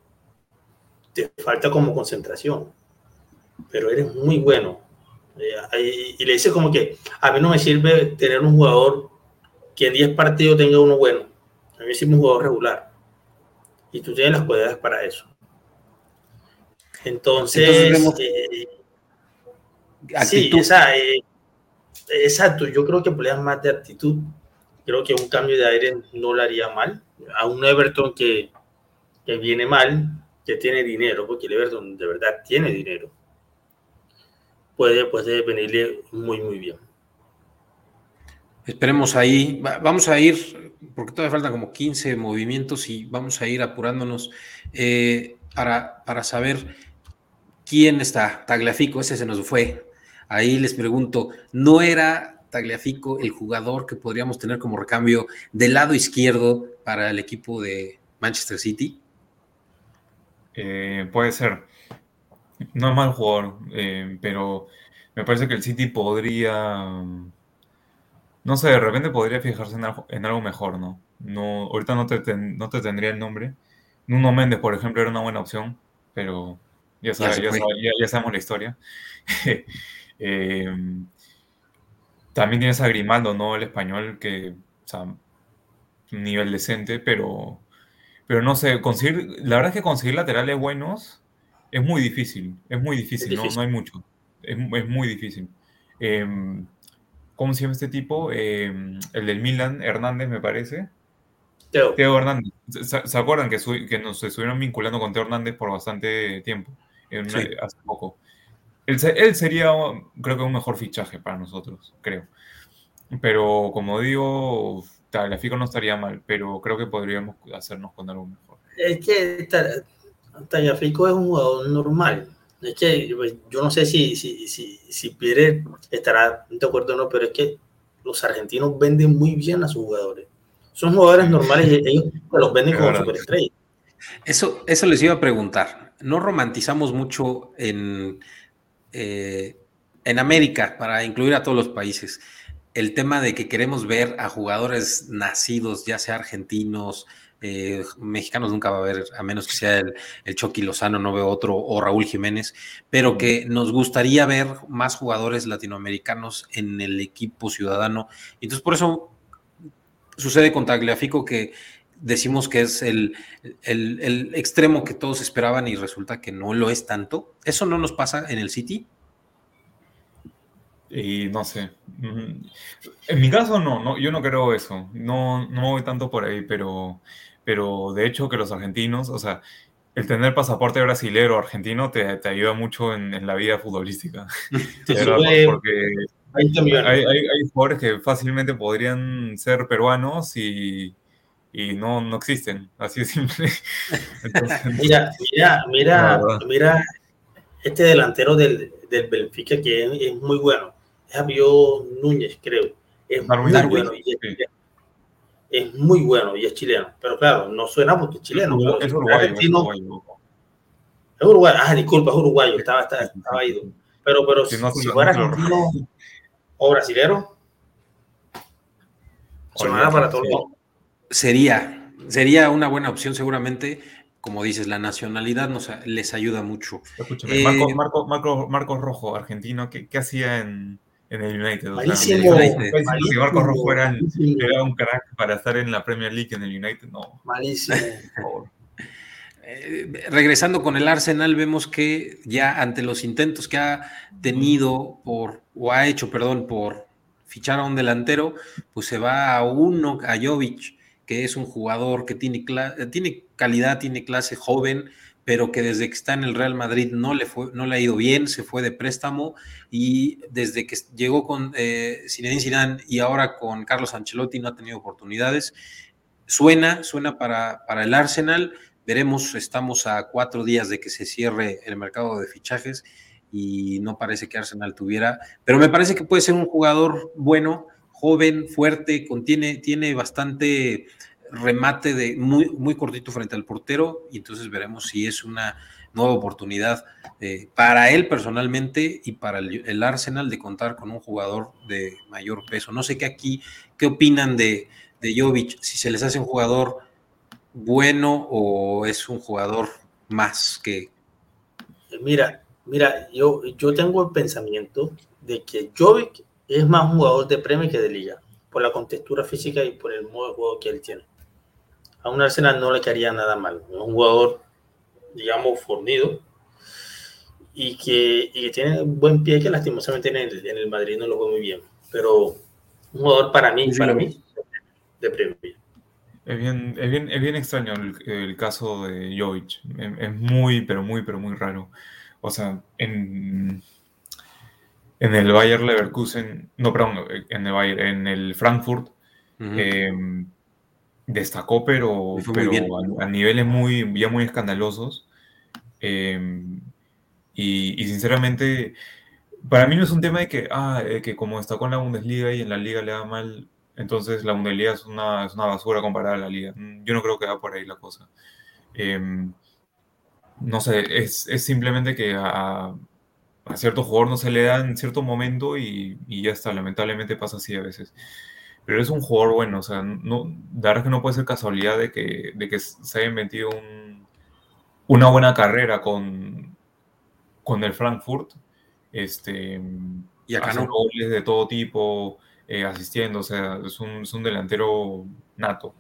te falta como concentración, pero eres muy bueno. Eh, y le dice como que a mí no me sirve tener un jugador que en 10 partidos tenga uno bueno. A mí me sirve un jugador regular. Y tú tienes las cualidades para eso. Entonces, eh, sí, esa, eh, exacto. Yo creo que problemas más de actitud. Creo que un cambio de aire no le haría mal. A un Everton que, que viene mal, que tiene dinero, porque el Everton de verdad tiene dinero, puede, puede venirle muy, muy bien. Esperemos ahí. Vamos a ir, porque todavía faltan como 15 movimientos y vamos a ir apurándonos eh, para, para saber quién está. Tagliafico, ese se nos fue. Ahí les pregunto, ¿no era Tagliafico el jugador que podríamos tener como recambio del lado izquierdo para el equipo de Manchester City? Eh, puede ser. No es mal jugador, eh, pero me parece que el City podría. No sé, de repente podría fijarse en algo, mejor, ¿no? no ahorita no te, no te tendría el nombre. Nuno Méndez, por ejemplo, era una buena opción, pero ya, ya, sabemos la historia. Eh, también tienes a Grimaldo, ¿no? El español, que, o sea, un nivel decente, pero pero no sé, conseguir, la verdad es que conseguir laterales buenos es muy difícil, es muy difícil, No, no, hay mucho, es, es muy difícil. Em, ¿Cómo se llama este tipo? Em, el del Milan, Hernández, me parece. Teo. Teo Hernández. ¿Se, acuerdan que, que, nos estuvieron vinculando con Teo Hernández por bastante tiempo? Hace poco. Él, él, sería, creo que, un mejor fichaje para nosotros, creo. Pero como digo, Tagliafico no estaría mal, pero creo que podríamos hacernos con algo mejor. Es que Tagliafico es un jugador normal. Es que pues, yo no sé si, si, si, si Pierre estará de acuerdo o no, pero es que los argentinos venden muy bien a sus jugadores. Son jugadores normales y ellos los venden como superestrellas. Eso, eso les iba a preguntar. No romantizamos mucho en, eh, en América para incluir a todos los países el tema de que queremos ver a jugadores nacidos, ya sea argentinos, eh, mexicanos nunca va a haber, a menos que sea el, el, Chucky Lozano, no veo otro, o Raúl Jiménez, pero que nos gustaría ver más jugadores latinoamericanos en el equipo ciudadano. Entonces, por eso sucede con Tagliafico que decimos que es el, el, el extremo que todos esperaban y resulta que no lo es tanto. ¿Eso no nos pasa en el City? Y no sé. En mi caso, no, no yo no creo eso. No, no voy tanto por ahí, pero, pero de hecho que los argentinos, o sea, el tener pasaporte brasilero o argentino te, te, ayuda mucho en, en, la vida futbolística. porque hay, hay, hay, jugadores que fácilmente podrían ser peruanos y, y no, no existen, así de simple. mira, mira, mira, mira, este delantero del, del Benfica que es, es, muy bueno, es Javier Núñez, creo. Es muy bueno. Y es, sí. es, muy bueno y es chileno. Pero claro, no suena porque es chileno. Es, es uruguayo, es uruguayo. Es uruguayo. Ah, disculpa, es uruguayo. Estaba, estaba, estaba ido. Pero, pero si, no, si fuera argentino o brasilero, sonará para todos. Sería, sería una buena opción seguramente como dices, la nacionalidad nos, les ayuda mucho. Escúchame, eh, Marco, Marco, Marco, Marcos Rojo, argentino, ¿qué, qué hacía en, en, el United? Malísimo, o sea, malísimo, Marcos Rojo era, era, un crack para estar en la Premier League en el United, no. Malísimo. eh, regresando con el Arsenal, vemos que ya ante los intentos que ha tenido por, o ha hecho, perdón, por fichar a un delantero, pues se va a uno, a Jovic que es un jugador que tiene, tiene calidad, tiene clase joven, pero que desde que está en el Real Madrid no le, fue, no le ha ido bien, se fue de préstamo y desde que llegó con eh, Zinedine Zidane y ahora con Carlos Ancelotti no ha tenido oportunidades. Suena, suena para, para el Arsenal. Veremos, estamos a cuatro días de que se cierre el mercado de fichajes y no parece que Arsenal tuviera, pero me parece que puede ser un jugador bueno joven, fuerte, contiene, tiene bastante remate de muy, muy cortito frente al portero y entonces veremos si es una nueva oportunidad eh, para él personalmente y para el, el, Arsenal de contar con un jugador de mayor peso. No sé qué aquí, qué opinan de, de Jovic, si se les hace un jugador bueno o es un jugador más que... Mira, mira, yo, yo tengo el pensamiento de que Jovic es más jugador de premio que de liga, por la contextura física y por el modo de juego que él tiene. A un Arsenal no le quedaría nada mal. Es un jugador, digamos, fornido y que, y que tiene buen pie que lastimosamente en el, en el Madrid no lo juega muy bien. Pero un jugador para mí, sí, para mí, de premio. Es bien, es bien, es bien extraño el, el caso de Jovic. Es, es muy, pero muy, pero muy raro. O sea, en, en el Bayer Leverkusen, no, perdón, en el, Bayer, en el Frankfurt, uh -huh. eh, destacó, pero, pero a, a, niveles muy, ya muy escandalosos. Eh, y, y, sinceramente, para mí no es un tema de que, ah, de que como está con la Bundesliga y en la liga le da mal, entonces la Bundesliga es una, es una basura comparada a la liga. Yo no creo que va por ahí la cosa. Eh, no sé, es, es simplemente que a, a cierto jugador no se le da en cierto momento y, y, ya está, lamentablemente pasa así a veces. Pero es un jugador bueno, o sea, no, la verdad que no puede ser casualidad de que, de que se haya metido un, una buena carrera con, con el Frankfurt, este, y acá no. goles de todo tipo, eh, asistiendo, o sea, es un, es un, delantero nato.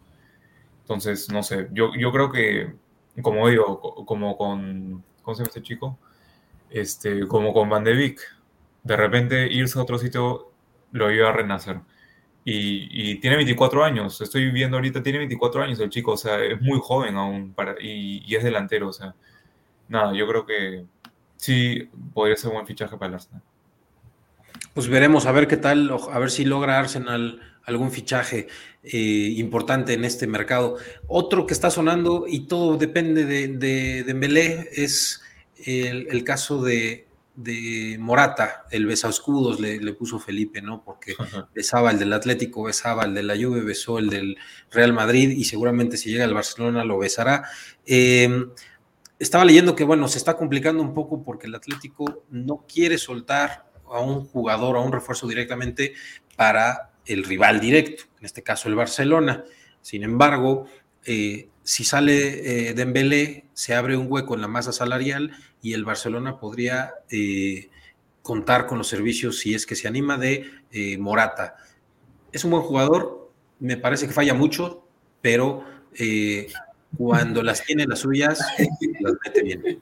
Entonces, no sé, yo, yo creo que, como digo, como con, ¿cómo se llama este chico? Este, como con Van de Beek. De repente irse a otro sitio lo iba a renacer. Y, y, tiene 24 años, estoy viendo ahorita, tiene 24 años el chico, o sea, es muy joven aún para, y, y, es delantero, o sea, nada, yo creo que sí podría ser un buen fichaje para el Arsenal. Pues veremos, a ver qué tal, a ver si logra Arsenal algún fichaje eh, importante en este mercado. Otro que está sonando y todo depende de, de, de es el, el caso de, de, Morata, el besascudos le, le, puso Felipe, ¿no? Porque besaba el del Atlético, besaba el de la Juve, besó el del Real Madrid y seguramente si llega al Barcelona lo besará. Eh, estaba leyendo que, bueno, se está complicando un poco porque el Atlético no quiere soltar a un jugador, a un refuerzo directamente para el rival directo, en este caso el Barcelona. Sin embargo, eh, si sale eh, Dembélé, se abre un hueco en la masa salarial y el Barcelona podría eh, contar con los servicios, si es que se anima, de eh, Morata. Es un buen jugador, me parece que falla mucho, pero eh, cuando las tiene las suyas, las mete bien.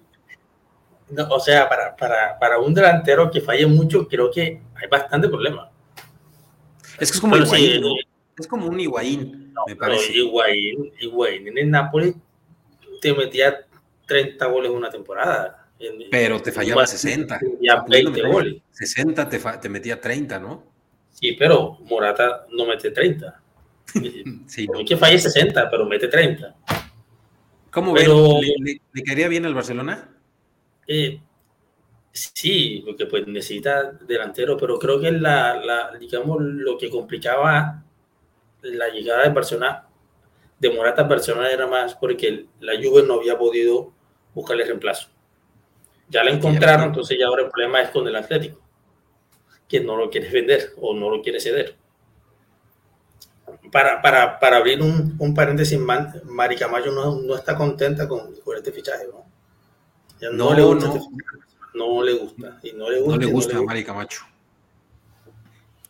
No, o sea, para, para, para, un delantero que falle mucho, creo que hay bastante problema. Es que es como, sí, ¿no? Es como un Higuaín, no, me parece. Higuaín, Higuaín en el Napoli te metía 30 goles una temporada. Pero te fallaba 60. Ya 20 goles. 60 te, te, metía 30, ¿no? Sí, pero Morata no mete 30. sí, no. que falle 60, pero mete 30. ¿Cómo pero, ¿Le, le, caería bien al Barcelona? Eh, sí, porque pues necesita delantero, pero creo que la, la, digamos, lo que complicaba la llegada de Barcelona, de Morata a Barcelona era más porque la Juve no había podido buscarle reemplazo. Ya la encontraron, entonces ya ahora el problema es con el Atlético, que no lo quiere vender o no lo quiere ceder. Para, para, para abrir un, un paréntesis, Mari Camacho no, no está contenta con, con, este fichaje. ¿no? no, no, le gusta, no. Este no le gusta. Y no le gusta, no le gusta no a Mari Camacho.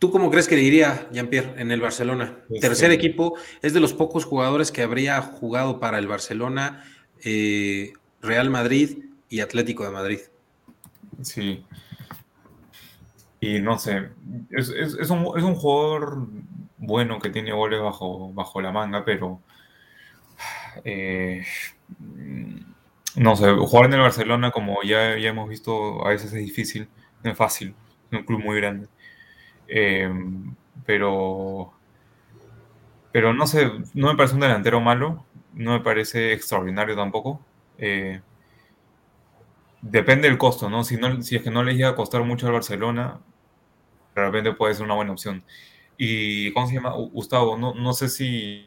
¿Tú cómo crees que le iría Jean-Pierre en el Barcelona? Pues Tercer equipo, es de los pocos jugadores que habría jugado para el Barcelona, eh, Real Madrid y Atlético de Madrid. Sí. Y no sé, es, es, es, un, es un, jugador bueno que tiene goles bajo, bajo la manga, pero eh, no sé, jugar en el Barcelona, como ya, ya hemos visto, a veces es difícil, no es fácil, es un club muy grande. Eh, pero, pero no sé, no me parece un delantero malo, no me parece extraordinario tampoco. Eh, depende del costo, ¿no? Si, no, si es que no les llega a costar mucho al Barcelona, de repente puede ser una buena opción. Y, ¿cómo se llama? Gustavo, no, no sé si...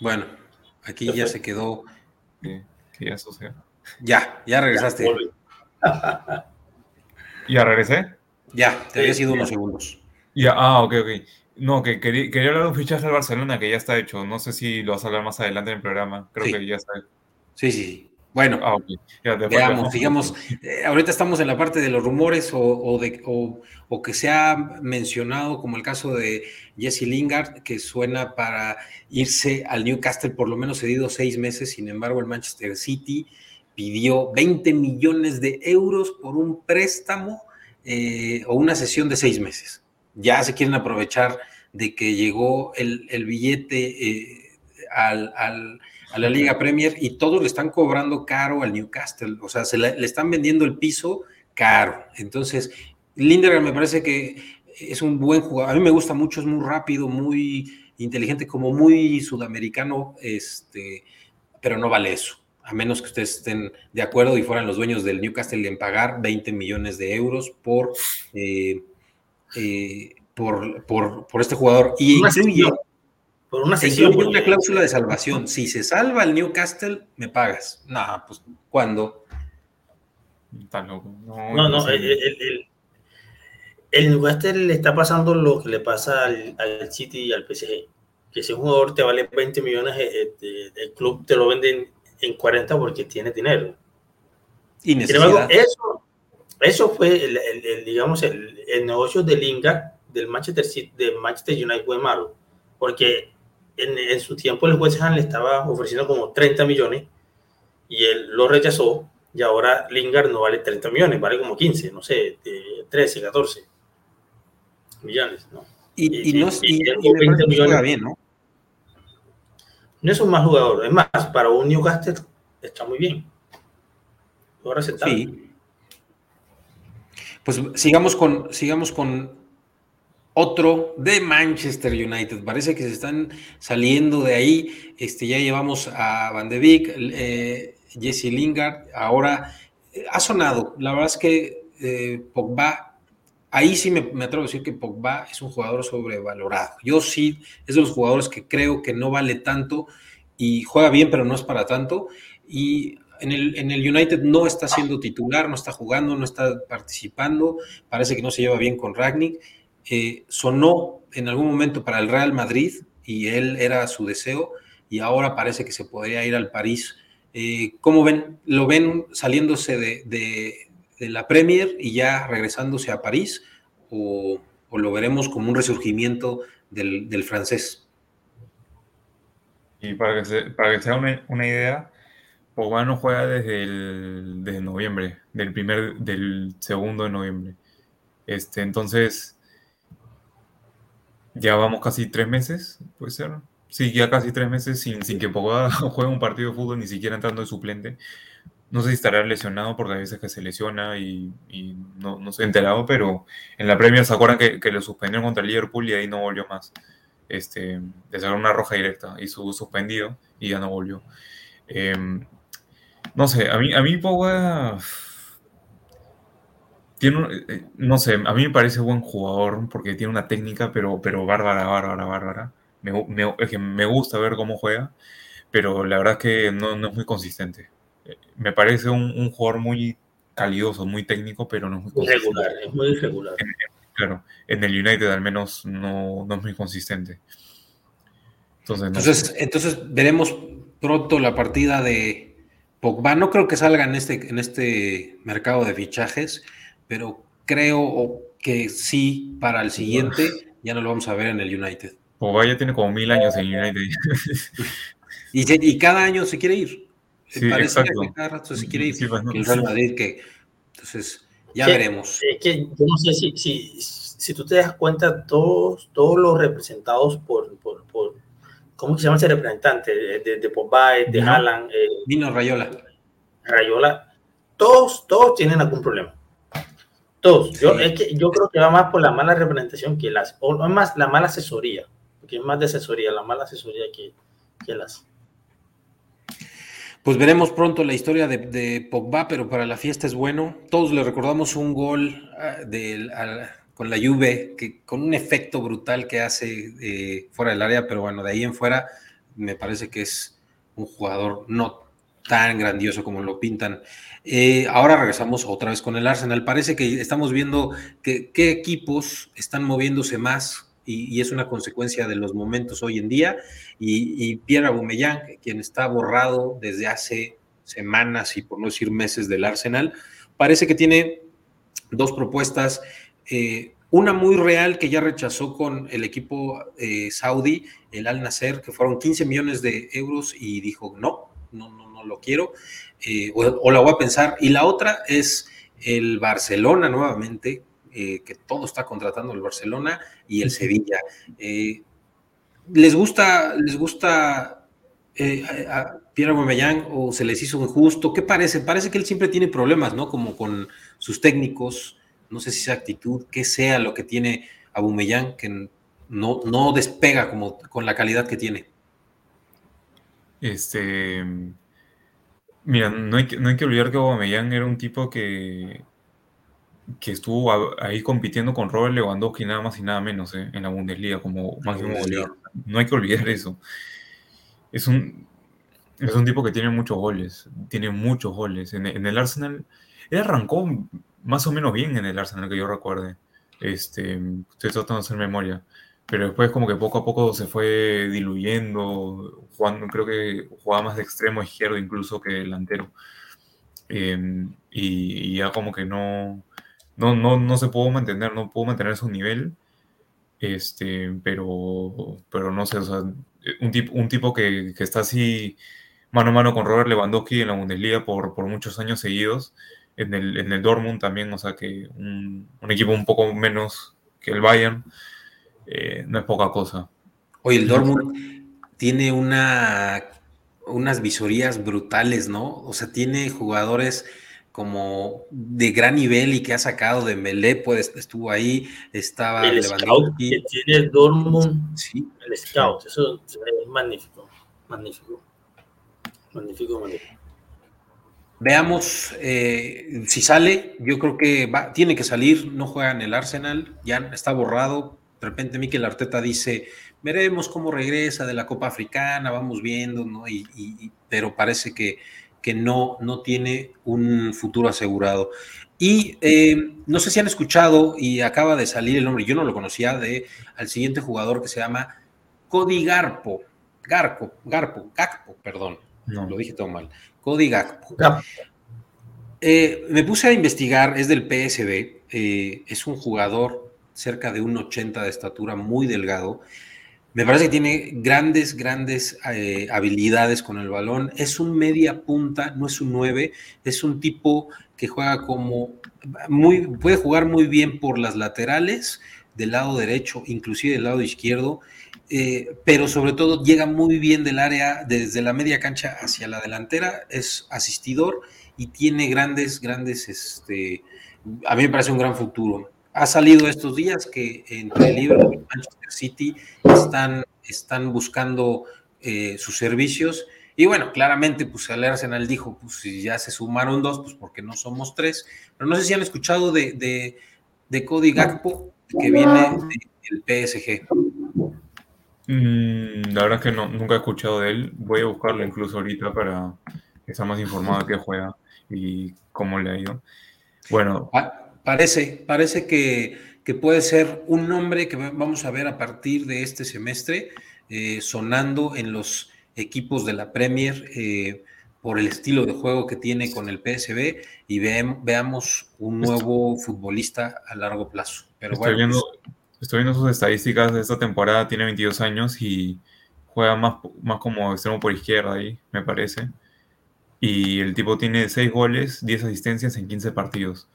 Bueno, aquí ya se quedó... que ya sucedió. Ya, ya regresaste. ¿Ya regresé? Ya, te había sido unos segundos. Ya, ah, ok, ok. No, que quería, quería, hablar de un fichaje al Barcelona que ya está hecho. No sé si lo vas a hablar más adelante en el programa. Creo que ya está. Sí, sí. Bueno, ah, veamos, digamos, eh, ahorita estamos en la parte de los rumores o, de, o, que se ha mencionado como el caso de Jesse Lingard, que suena para irse al Newcastle por lo menos cedido seis meses, sin embargo el Manchester City pidió 20 millones de euros por un préstamo eh, o una sesión de seis meses. Ya se quieren aprovechar de que llegó el, billete eh, al, a la Liga Premier y todos le están cobrando caro al Newcastle, o sea, se le, están vendiendo el piso caro. Entonces, Linderer me parece que es un buen jugador, a mí me gusta mucho, es muy rápido, muy inteligente, como muy sudamericano, este, pero no vale eso a menos que ustedes estén de acuerdo y fueran los dueños del Newcastle en pagar 20 millones de euros por, eh, eh, por, por, por, este jugador. Y incluye, por una, sesión, una cláusula de salvación. Si se salva el Newcastle, me pagas. No, pues, ¿cuándo? No, no, no el, el, Newcastle le está pasando lo que le pasa al, al City y al PSG. Que si un jugador te vale 20 millones, eh, el club te lo venden en 40 porque tiene dinero. Y necesidad. eso, eso fue, el, digamos, el, negocio de Lingard del Manchester, City, de Manchester United fue malo, porque en, su tiempo el West Ham le estaba ofreciendo como 30 millones y él lo rechazó y ahora Lingard no vale 30 millones, vale como 15, no sé, 13, 14 millones, ¿no? Y, no, y, 20 millones. bien, ¿no? No es un mal jugador, es más, para un Newcastle está muy bien. Ahora se Sí. Pues sigamos con, sigamos con otro de Manchester United. Parece que se están saliendo de ahí. Este, ya llevamos a Van de Beek, eh, Jesse Lingard. Ahora eh, ha sonado. La verdad es que eh, Pogba, ahí sí me, atrevo a decir que Pogba es un jugador sobrevalorado. Yo sí, es de los jugadores que creo que no vale tanto y juega bien, pero no es para tanto. Y en el, en el, United no está siendo titular, no está jugando, no está participando, parece que no se lleva bien con Ragnick. Eh, sonó en algún momento para el Real Madrid y él era su deseo y ahora parece que se podría ir al París. Eh, ¿Cómo ven? ¿Lo ven saliéndose de, la Premier y ya regresándose a París o, lo veremos como un resurgimiento del, francés? Y para que se, para que sea una, una idea, Pogba no juega desde, el, desde noviembre, del primer, del segundo de noviembre. Este, entonces, ya vamos casi tres meses, puede ser, sí, ya casi tres meses sin, sin que Pogba juegue un partido de fútbol, ni siquiera entrando de suplente. No sé si estará lesionado porque a veces que se lesiona y, no, no se ha enterado, pero en la Premier se acuerdan que, que lo suspendieron contra el Liverpool y ahí no volvió más. Este, le sacaron una roja directa y su suspendido y ya no volvió. Em, no sé, a mí, a mí Pogba tiene, eh, no sé, a mí me parece buen jugador porque tiene una técnica, pero, pero bárbara, bárbara, bárbara. Me, es que me gusta ver cómo juega, pero la verdad es que no, no es muy consistente. Me parece un, un, jugador muy calidoso, muy técnico, pero no es muy consistente. Irregular, es muy irregular. claro, en el United al menos no, no es muy consistente. Entonces, entonces, entonces veremos pronto la partida de Pogba. No creo que salga en este, en este mercado de fichajes, pero creo que sí para el siguiente ya no lo vamos a ver en el United. Pogba ya tiene como mil años en United. y, y, cada año se quiere ir. Sí, Parece exacto. que cada rato se quiere ir. Sí, pues, el Real Madrid que entonces ya veremos. Es que yo no sé si, si, si, tú te das cuenta, todos, todos los representados por, por, por ¿cómo se llama ese representante? De, de, Pogba, de Haaland. Eh, Vino Rayola. Rayola. Todos, todos tienen algún problema. Todos. Yo, es que yo creo que va más por la mala representación que las, o más la mala asesoría, porque es más de asesoría, la mala asesoría que, que las. Pues veremos pronto la historia de, de, Pogba, pero para la fiesta es bueno. Todos le recordamos un gol ah, de, con la Juve, que, con un efecto brutal que hace eh, fuera del área, pero bueno, de ahí en fuera me parece que es un jugador no tan grandioso como lo pintan. Eh, ahora regresamos otra vez con el Arsenal. Parece que estamos viendo que, qué equipos están moviéndose más y, es una consecuencia de los momentos hoy en día. Y, Pierre Aubameyang, quien está borrado desde hace semanas y por no decir meses del Arsenal, parece que tiene dos propuestas. Eh, una muy real que ya rechazó con el equipo eh, saudí, el Al Nasser, que fueron 15 millones de euros y dijo no, no, no, no lo quiero, eh, o, la voy a pensar. Y la otra es el Barcelona nuevamente, eh, que todo está contratando el Barcelona y el Sevilla. Eh, ¿Les gusta, les gusta a Pierre Aubameyang o se les hizo injusto? ¿Qué parece? Parece que él siempre tiene problemas, ¿no? Como con sus técnicos, no sé si esa actitud, qué sea lo que tiene Aubameyang, que no, no despega como con la calidad que tiene. Este. Mira, no hay, que, no hay que olvidar que Aubameyang era un tipo que, que estuvo ahí compitiendo con Robert Lewandowski nada más y nada menos ¿eh? en la Bundesliga como máximo goleador. No hay que olvidar eso. Es un, es un tipo que tiene muchos goles, tiene muchos goles. En, en, el Arsenal, él arrancó más o menos bien en el Arsenal, que yo recuerde. Este, estoy tratando de hacer memoria pero después como que poco a poco se fue diluyendo, jugando, creo que jugaba más de extremo izquierdo incluso que delantero. Em, y, ya como que no, no, no, no se pudo mantener, no pudo mantener su nivel, este, pero, pero no sé, o sea, un tipo, un tipo que, que, está así mano a mano con Robert Lewandowski en la Bundesliga por, por muchos años seguidos, en el, en el Dortmund también, o sea que un, equipo un poco menos que el Bayern, eh, no es poca cosa. Oye, el Dortmund tiene una, unas visorías brutales, ¿no? O sea, tiene jugadores como de gran nivel y que ha sacado de Melé, pues estuvo ahí, estaba el scout que tiene el Dortmund, sí. el scout, eso es magnífico, magnífico, magnífico, magnífico. Veamos eh, si sale, yo creo que va, tiene que salir, no juega en el Arsenal, ya está borrado, de repente Mikel Arteta dice, veremos cómo regresa de la Copa Africana, vamos viendo, ¿no? Y, pero parece que, que no, no tiene un futuro asegurado. Y eh, no sé si han escuchado, y acaba de salir el nombre, yo no lo conocía, de al siguiente jugador que se llama Cody Garpo, Garpo, Garpo, Gakpo, perdón, no. lo dije todo mal, Cody Gakpo. Eh, me puse a investigar, es del PSB, eh, es un jugador cerca de un 80 de estatura, muy delgado. Me parece que tiene grandes, grandes eh, habilidades con el balón. Es un media punta, no es un 9, es un tipo que juega como muy, puede jugar muy bien por las laterales, del lado derecho, inclusive del lado izquierdo, eh, pero sobre todo llega muy bien del área, desde la media cancha hacia la delantera, es asistidor y tiene grandes, grandes, este, a mí me parece un gran futuro. Ha salido estos días que entre Liverpool y Manchester City están, están buscando eh, sus servicios. Y bueno, claramente, pues el Arsenal dijo, pues si ya se sumaron dos, pues porque no somos tres. Pero no sé si han escuchado de, de, Cody Gakpo, que viene del PSG. Mm, la verdad es que no, nunca he escuchado de él. Voy a buscarlo incluso ahorita para estar más informado de qué juega y cómo le ha ido. Bueno. Parece, parece que, que, puede ser un nombre que vamos a ver a partir de este semestre eh, sonando en los equipos de la Premier eh, por el estilo de juego que tiene con el PSB y veamos un nuevo futbolista a largo plazo. Pero estoy, viendo, estoy viendo sus estadísticas de esta temporada, tiene 22 años y juega más, más como extremo por izquierda ahí, me parece. Y el tipo tiene 6 goles, 10 asistencias en 15 partidos.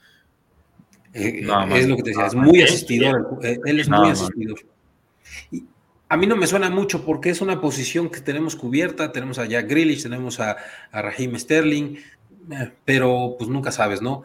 Eh, es lo que te decía, es muy asistidor. Él es muy asistidor. Y, a mí no me suena mucho porque es una posición que tenemos cubierta, tenemos a Jack Grealish, tenemos a, a Raheem Sterling, eh, pero pues nunca sabes, ¿no?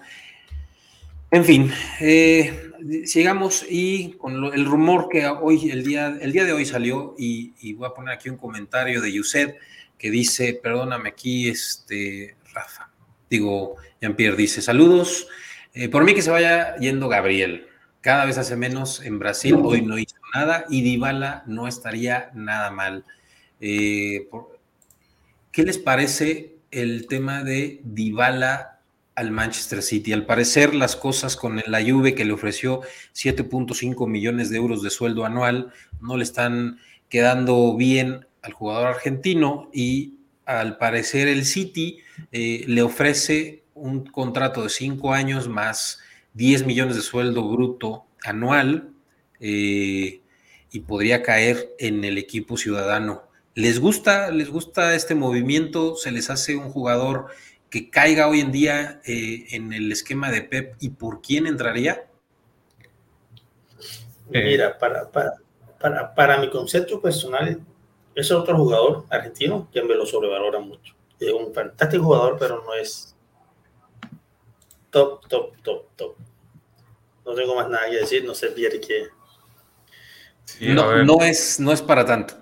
En fin, eh, sigamos y con el rumor que hoy, el día, el día de hoy salió, y, voy a poner aquí un comentario de Yuset que dice, perdóname aquí, este, Rafa, digo, Jean-Pierre dice, saludos, eh, por mí que se vaya yendo Gabriel, cada vez hace menos en Brasil, hoy no hizo nada y Dybala no estaría nada mal. Eh, ¿Qué les parece el tema de Dybala al Manchester City? Al parecer las cosas con la Juve que le ofreció 7.5 millones de euros de sueldo anual no le están quedando bien al jugador argentino y al parecer el City eh, le ofrece un contrato de cinco años más 10 millones de sueldo bruto anual eh, y podría caer en el equipo ciudadano. ¿Les gusta, ¿Les gusta este movimiento? ¿Se les hace un jugador que caiga hoy en día eh, en el esquema de Pep y por quién entraría? Eh, Mira, para, para, para, mi concepto personal, es otro jugador argentino que me lo sobrevalora mucho. Es un fantástico jugador, pero no es top, top, top, top. No tengo más nada que decir, no sé, Pierre, que... no, no, es, no es para tanto.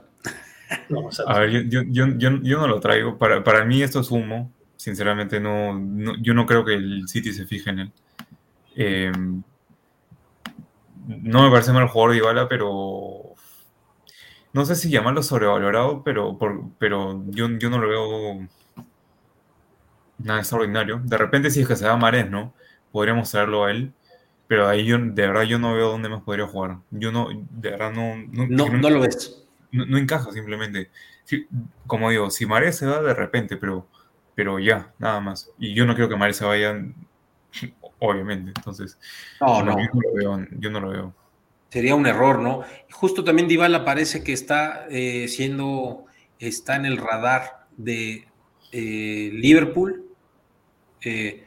a ver, yo, yo, yo, yo, no lo traigo. Para, para mí esto es humo. Sinceramente, no, yo no creo que el City se fije en él. Eh, no me parece mal jugador de Ibala, pero no sé si llamarlo sobrevalorado, pero, por, pero yo, yo no lo veo nada extraordinario. De repente, si es que se va a Marés, ¿no? Podríamos traerlo a él. Pero ahí yo, de verdad, yo no veo dónde más podría jugar. Yo no, de verdad, no. No, no, lo ves. No, encaja simplemente. como digo, si Marés se va de repente, pero, pero ya, nada más. Y yo no quiero que Marés se vaya, obviamente. Entonces, no, no. Yo, no lo veo, Sería un error, ¿no? Justo también Dybala parece que está eh, siendo, está en el radar de eh, Liverpool. Eh,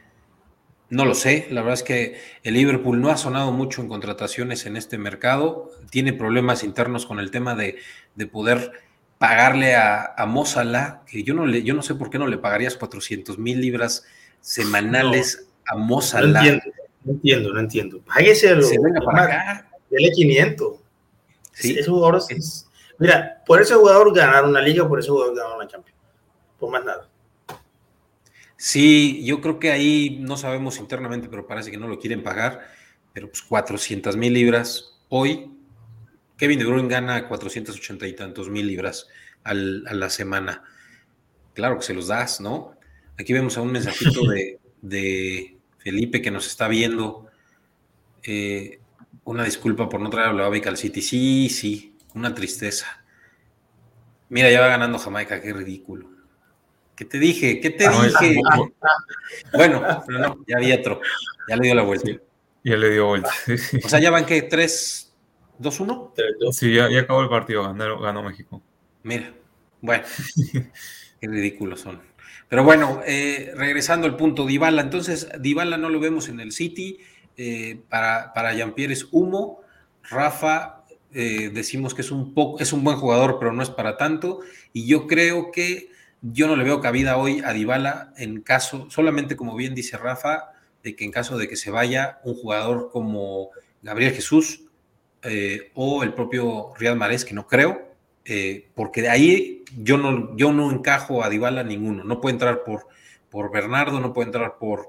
no lo sé, la verdad es que el Liverpool no ha sonado mucho en contrataciones en este mercado, tiene problemas internos con el tema de, poder pagarle a, a que yo no, le, yo no sé por qué no le pagarías 400 mil libras semanales a Mozala. No entiendo, no entiendo, no entiendo. Páguese Se venga para acá. Dele 500. Sí. Ese jugador es, mira, por ese jugador ganar una liga, por ese jugador ganar una Champions. Por más nada. Sí, yo creo que ahí no sabemos internamente, pero parece que no lo quieren pagar. Pero pues 400 mil libras hoy. Kevin De Bruyne gana 480 y tantos mil libras a la semana. Claro que se los das, ¿no? Aquí vemos a un mensajito de, Felipe que nos está viendo. Eh, una disculpa por no traer a Levavic al City. Sí, sí, una tristeza. Mira, ya va ganando Jamaica, qué ridículo. ¿Qué te dije? ¿Qué te ah, dije? bueno, pero no, ya había otro. Ya le dio la vuelta. ya le dio vuelta. O sea, ya van que 3, 2, 1. Sí, ya, acabó el partido, ganó, México. Mira, bueno, qué ridículos son. Pero bueno, eh, regresando al punto, Dybala, entonces Dybala no lo vemos en el City, eh, para, para Jean-Pierre es humo, Rafa, eh, decimos que es un, poco, es un buen jugador, pero no es para tanto. Y yo creo que yo no le veo cabida hoy a Dybala en caso, solamente como bien dice Rafa, de que en caso de que se vaya un jugador como Gabriel Jesús eh, o el propio Riyad Mahrez, que no creo, eh, porque de ahí yo no, yo no encajo a Dybala ninguno. No puede entrar por, por Bernardo, no puede entrar por,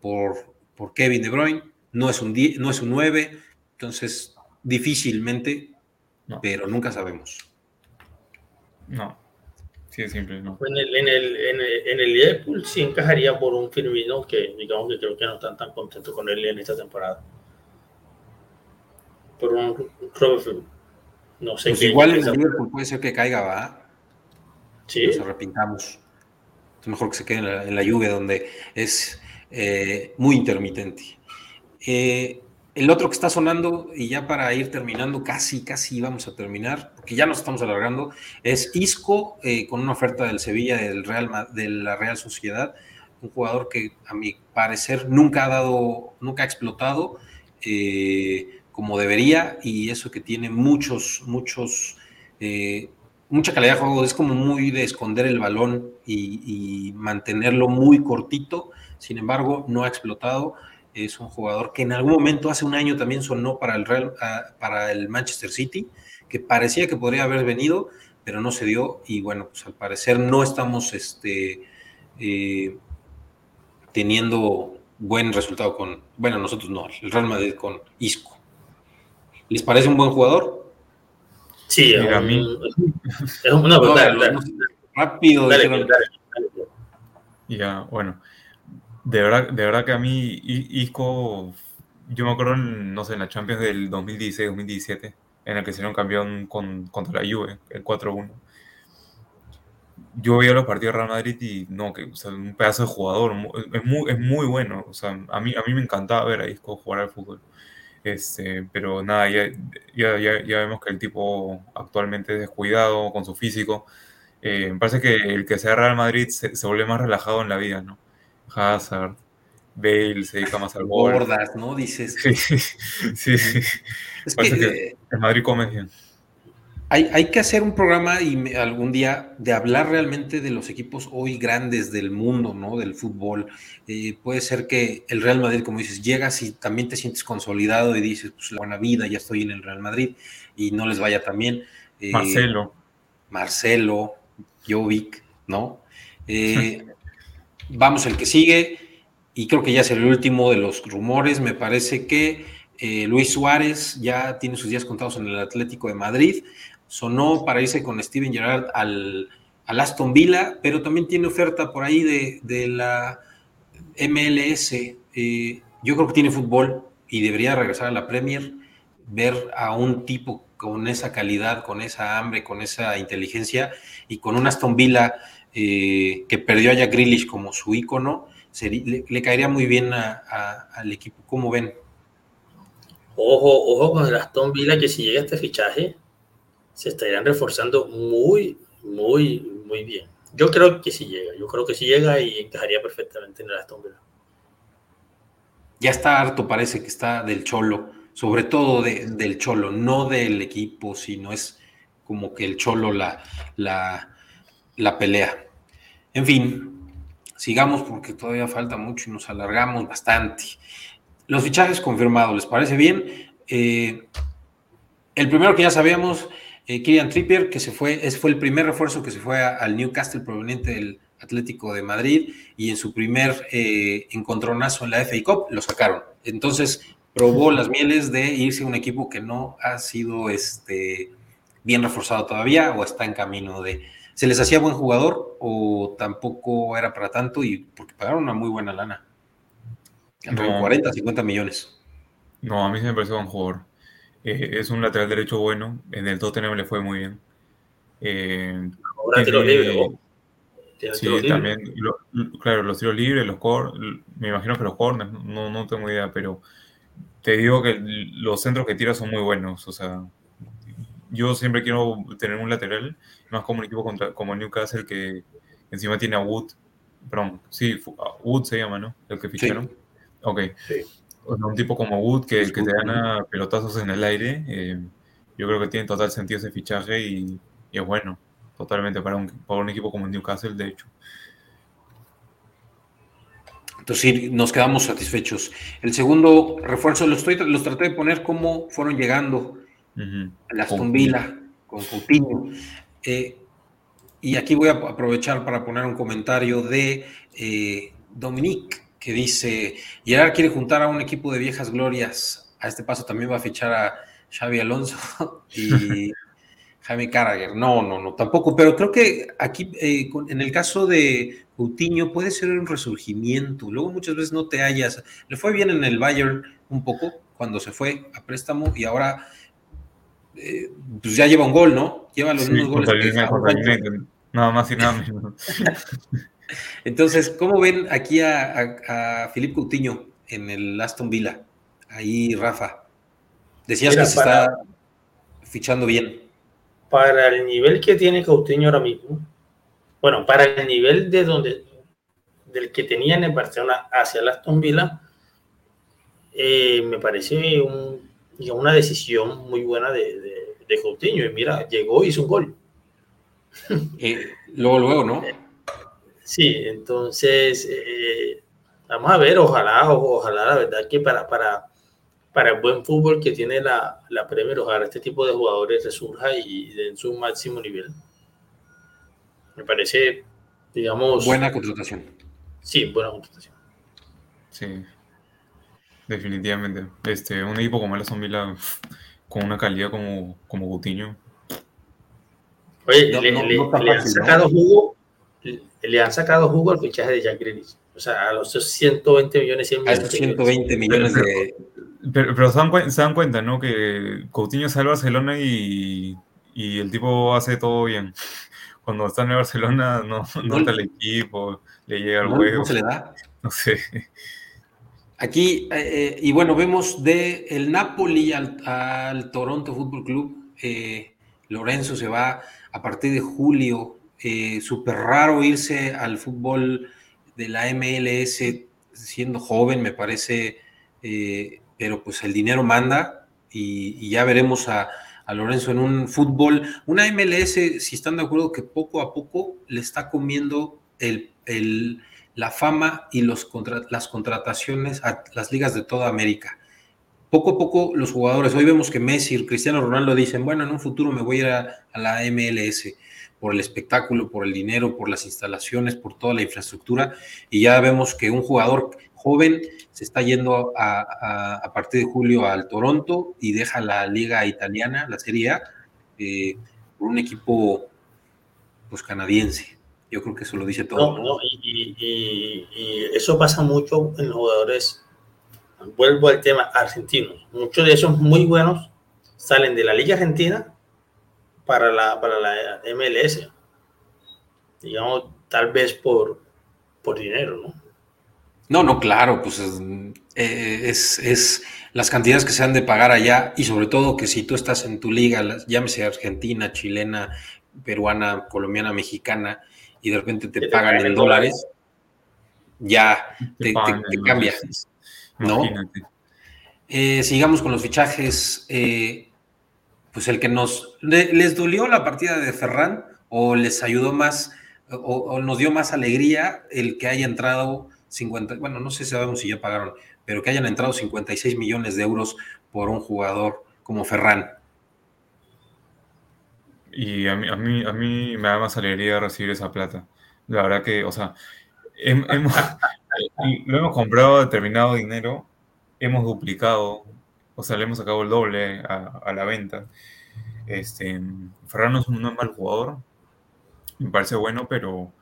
por, por Kevin De Bruyne, no es un, no es un 9, entonces difícilmente, pero nunca sabemos. No, sí es simple, no. En el, en, el, en, el, Liverpool sí encajaría por un Firmino que digamos que creo que no están tan contentos con él en esta temporada. Por un Robert no sé pues igual en el Liverpool puede ser que caiga, va. Sí. Nos arrepintamos. Es mejor que se quede en la, lluvia, donde es eh, muy intermitente. Eh, el otro que está sonando, y ya para ir terminando, casi, casi vamos a terminar, porque ya nos estamos alargando, es Isco eh, con una oferta del Sevilla, del Real, de la Real Sociedad, un jugador que a mi parecer nunca ha dado, nunca ha explotado eh, como debería, y eso que tiene muchos, muchos, eh, mucha calidad de juego, es como muy de esconder el balón y, y mantenerlo muy cortito, sin embargo, no ha explotado es un jugador que en algún momento, hace un año, también sonó para el, Real, ah, para el Manchester City, que parecía que podría haber venido, pero no se dio. Y bueno, pues al parecer no estamos este, eh, teniendo buen resultado con, bueno, nosotros no, el Real Madrid con Isco. ¿Les parece un buen jugador? Sí, a mí. Es una verdad. rápido. Ya, bueno. De verdad, de verdad que a mí Isco, yo me acuerdo, no sé, en la Champions del 2016-2017, en el que se hicieron campeón con, contra la Juve, el 4-1. Yo veía los partidos de Real Madrid y no, que o un pedazo de jugador, es muy, es muy bueno. O sea, a mí, a mí me encantaba ver a Isco jugar al fútbol. Este, pero nada, ya, ya, ya, vemos que el tipo actualmente es descuidado con su físico. Eh, me parece que el que sea Real Madrid se vuelve más relajado en la vida, ¿no? Hazard, Bale se dedica más al gol. Gordas, ¿no? Dices. Sí, sí, sí. Es que, el Madrid come bien. Hay, hay, que hacer un programa y algún día de hablar realmente de los equipos hoy grandes del mundo, ¿no? Del fútbol. Eh, puede ser que el Real Madrid, como dices, llegas y también te sientes consolidado y dices, pues la buena vida, ya estoy en el Real Madrid y no les vaya tan bien. Eh, Marcelo. Marcelo, Jovic, ¿no? Eh, Vamos el que sigue, y creo que ya es el último de los rumores. Me parece que eh, Luis Suárez ya tiene sus días contados en el Atlético de Madrid. Sonó para irse con Steven Gerrard al, Aston Villa, pero también tiene oferta por ahí de, la MLS. Eh, yo creo que tiene fútbol y debería regresar a la Premier, ver a un tipo con esa calidad, con esa hambre, con esa inteligencia y con un Aston Villa eh, que perdió a Jack Grealish como su ícono, le, caería muy bien al equipo. ¿Cómo ven? Ojo, ojo con el Aston Villa, que si llega este fichaje, se estarían reforzando muy, muy, muy bien. Yo creo que si llega, yo creo que si llega y encajaría perfectamente en el Aston Villa. Ya está harto, parece que está del Cholo, sobre todo del Cholo, no del equipo, sino es como que el Cholo la, la, la pelea. En fin, sigamos porque todavía falta mucho y nos alargamos bastante. Los fichajes confirmados, ¿les parece bien? Eh, el primero que ya sabíamos, eh, Kylian Trippier, que se fue, fue el primer refuerzo que se fue al Newcastle proveniente del Atlético de Madrid y en su primer eh, encontronazo en la FA Cup lo sacaron. Entonces probó las mieles de irse a un equipo que no ha sido este, bien reforzado todavía o está en camino de ¿Se les hacía buen jugador o tampoco era para tanto? Y porque pagaron una muy buena lana. No, 40, 50 millones. No, a mí se me pareció buen jugador. Eh, es un lateral derecho bueno. En el Tottenham le fue muy bien. Eh, Ahora tiro libre. Sí, también. claro, los tiros libres, los cor, me imagino que los corners, no, no tengo idea, pero te digo que los centros que tira son muy buenos. O sea, yo siempre quiero tener un lateral, más como un equipo contra, como Newcastle que encima tiene a Wood, perdón, sí, Wood se llama, ¿no? El que ficharon. Ok. un tipo como Wood que, que te gana pelotazos en el aire, eh, yo creo que tiene total sentido ese fichaje y, es bueno, totalmente para un, para un equipo como Newcastle, de hecho. Entonces sí, nos quedamos satisfechos. El segundo refuerzo, los, estoy, los traté de poner cómo fueron llegando a la Aston Villa con Coutinho. Eh, y aquí voy a aprovechar para poner un comentario de eh, Dominique, que dice, Gerard quiere juntar a un equipo de viejas glorias. A este paso también va a fichar a Xavi Alonso y Jaime Carragher. No, no, no, tampoco. Pero creo que aquí, eh, en el caso de Coutinho, puede ser un resurgimiento. Luego muchas veces no te hallas. Le fue bien en el Bayern un poco cuando se fue a préstamo y ahora eh, pues ya lleva un gol, ¿no? Lleva los mismos goles. nada más y nada menos. Entonces, ¿cómo ven aquí a, a, Filipe Coutinho en el Aston Villa? Ahí, Rafa. Decías que se está fichando bien. Para el nivel que tiene Coutinho ahora mismo, bueno, para el nivel de donde del que tenían en Barcelona hacia el Aston Villa, eh, me parece una decisión muy buena de, de, Coutinho. Y mira, llegó y hizo un gol. Eh, luego, luego, ¿no? Sí, entonces, eh, vamos a ver, ojalá, ojalá, la verdad que para, para, para el buen fútbol que tiene la, la Premier, ojalá este tipo de jugadores resurja y den su máximo nivel. Me parece, digamos... Buena contratación. Sí, buena contratación. Sí, definitivamente. Este, un equipo como el Aston Villa, con una calidad como, como Coutinho. Oye, le, le, han sacado jugo le han sacado jugo al fichaje de Jack Grealish. O sea, a los 120 millones, 100 millones. A 120 millones de... Pero, se, dan, cuenta, ¿no? Que Coutinho sale a Barcelona y, y, el tipo hace todo bien. Cuando está en Barcelona no, no, está el equipo, le llega el juego. No se le da. No sé. Aquí, eh, y bueno, vemos de el Napoli al, Toronto Fútbol Club. Eh, Lorenzo se va a partir de julio eh, súper raro irse al fútbol de la MLS siendo joven, me parece, eh, pero pues el dinero manda y, ya veremos a, Lorenzo en un fútbol, una MLS, si están de acuerdo, que poco a poco le está comiendo el, la fama y los las contrataciones a las ligas de toda América. Poco a poco los jugadores, hoy vemos que Messi, Cristiano Ronaldo dicen, bueno, en un futuro me voy a ir a la MLS por el espectáculo, por el dinero, por las instalaciones, por toda la infraestructura. Y ya vemos que un jugador joven se está yendo a, partir de julio al Toronto y deja la liga italiana, la Serie A, eh, por un equipo pues canadiense. Yo creo que eso lo dice todo. No, y, y, eso pasa mucho en los jugadores. Vuelvo al tema argentinos. Muchos de esos muy buenos salen de la Liga Argentina para la, para la MLS. Digamos, tal vez por, por dinero, ¿no? No, no, claro, pues eh, es, es, las cantidades que se han de pagar allá y sobre todo que si tú estás en tu liga, llámese argentina, chilena, peruana, colombiana, mexicana, y de repente te, pagan, en dólares, ya te, cambia, ¿no? Eh, sigamos con los fichajes. Eh, pues el que nos, les dolió la partida de Ferran o les ayudó más o, nos dio más alegría el que haya entrado 50, bueno, no sé si sabemos si ya pagaron, pero que hayan entrado 56 millones de euros por un jugador como Ferran. Y a mí, a mí, a mí me da más alegría recibir esa plata. La verdad que, o sea, lo hemos comprado determinado dinero, hemos duplicado o sea, le hemos sacado el doble a, la venta. Este, Ferran no es un mal jugador, me parece bueno, pero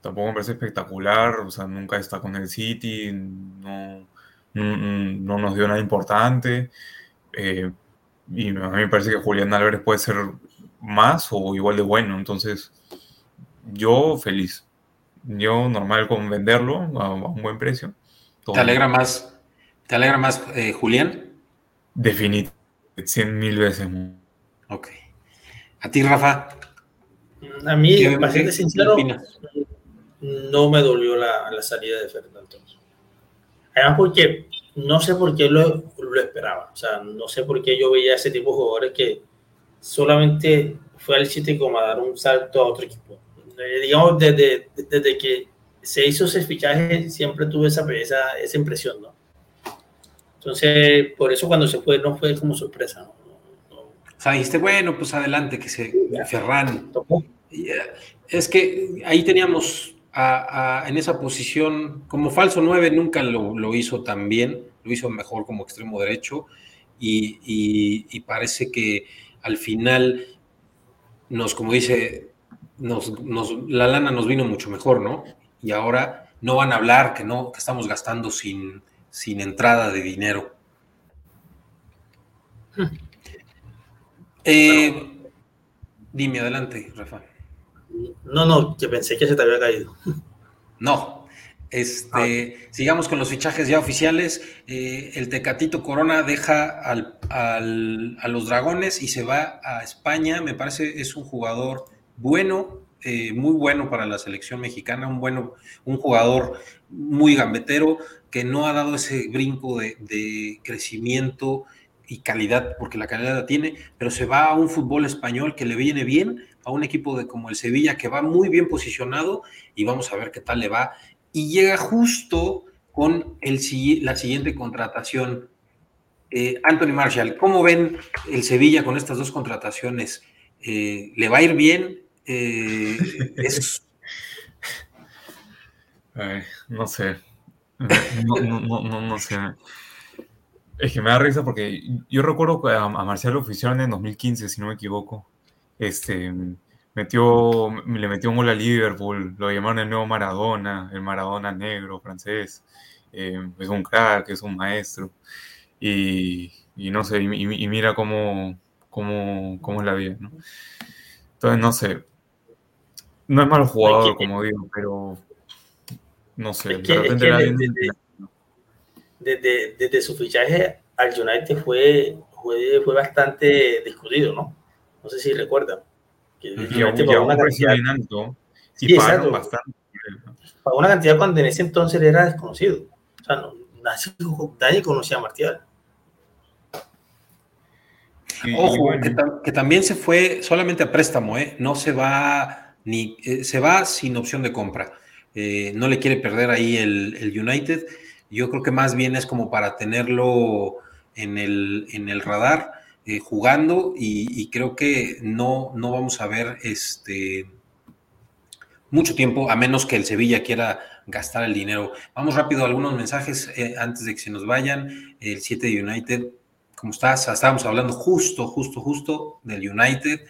tampoco me parece espectacular, o sea, nunca está con el City, no, no, nos dio nada importante. Eh, y a mí me parece que Julián Álvarez puede ser más o igual de bueno, entonces yo feliz. Yo normal con venderlo a, un buen precio. ¿Te alegra más, te alegra más eh, Julián? Definitivamente, cien mil veces. Ok. ¿A ti, Rafa? A mí, para ser sincero, no me dolió la, la salida de Fernando. Además, porque no sé por qué lo, lo, esperaba. O sea, no sé por qué yo veía ese tipo de jugadores que solamente fue al City como a dar un salto a otro equipo. Eh, digamos, desde, desde que se hizo ese fichaje, siempre tuve esa, esa, esa impresión, ¿no? Entonces, por eso cuando se fue, no fue como sorpresa, ¿no? O sea, dijiste, bueno, pues adelante, que se Ferran. Eh, es que ahí teníamos en esa posición, como falso 9 nunca lo, hizo tan bien, lo hizo mejor como extremo derecho y, parece que al final nos, como dice, nos, la lana nos vino mucho mejor, ¿no? Y ahora no van a hablar que no, que estamos gastando sin, sin entrada de dinero. Hmm. Eh, dime adelante, Rafa. No, no, que pensé que se te había caído. No. Este. Sigamos con los fichajes ya oficiales. Eh, el Tecatito Corona deja al, a los Dragones y se va a España. Me parece es un jugador bueno, eh, muy bueno para la selección mexicana, un bueno, un jugador muy gambetero que no ha dado ese brinco de, de crecimiento y calidad, porque la calidad la tiene, pero se va a un fútbol español que le viene bien a un equipo de como el Sevilla que va muy bien posicionado y vamos a ver qué tal le va. Y llega justo con el, la siguiente contratación. Eh, Anthony Marshall, ¿cómo ven el Sevilla con estas dos contrataciones? Eh, ¿Le va a ir bien? Eh, no sé. No, no, no, sé. Es que me da risa porque yo recuerdo a, a Marcial lo oficiaron en 2015, si no me equivoco. Este, metió, le metió un gol a Liverpool, lo llamaron el nuevo Maradona, el Maradona negro francés. Eh, es un crack, es un maestro. Y, no sé, y, mira cómo, cómo, cómo, es la vida, ¿no? Entonces, no sé. No es malo jugador, como digo, pero no sé. desde, desde, su fichaje al United fue, fue, fue bastante discutido, ¿no? No sé si recuerdan. Que y una cantidad, y pagaron bastante. Pagó una cantidad cuando en ese entonces era desconocido. O sea, no, nadie, conocía a Martial. Ojo, que, también se fue solamente a préstamo, ¿eh? No se va ni eh, se va sin opción de compra. Eh, no le quiere perder ahí el, el, United. Yo creo que más bien es como para tenerlo en el, en el radar eh, jugando y, creo que no, no vamos a ver este mucho tiempo, a menos que el Sevilla quiera gastar el dinero. Vamos rápido a algunos mensajes eh, antes de que se nos vayan. El 7 de United, ¿cómo estás? Estábamos hablando justo, justo, justo del United.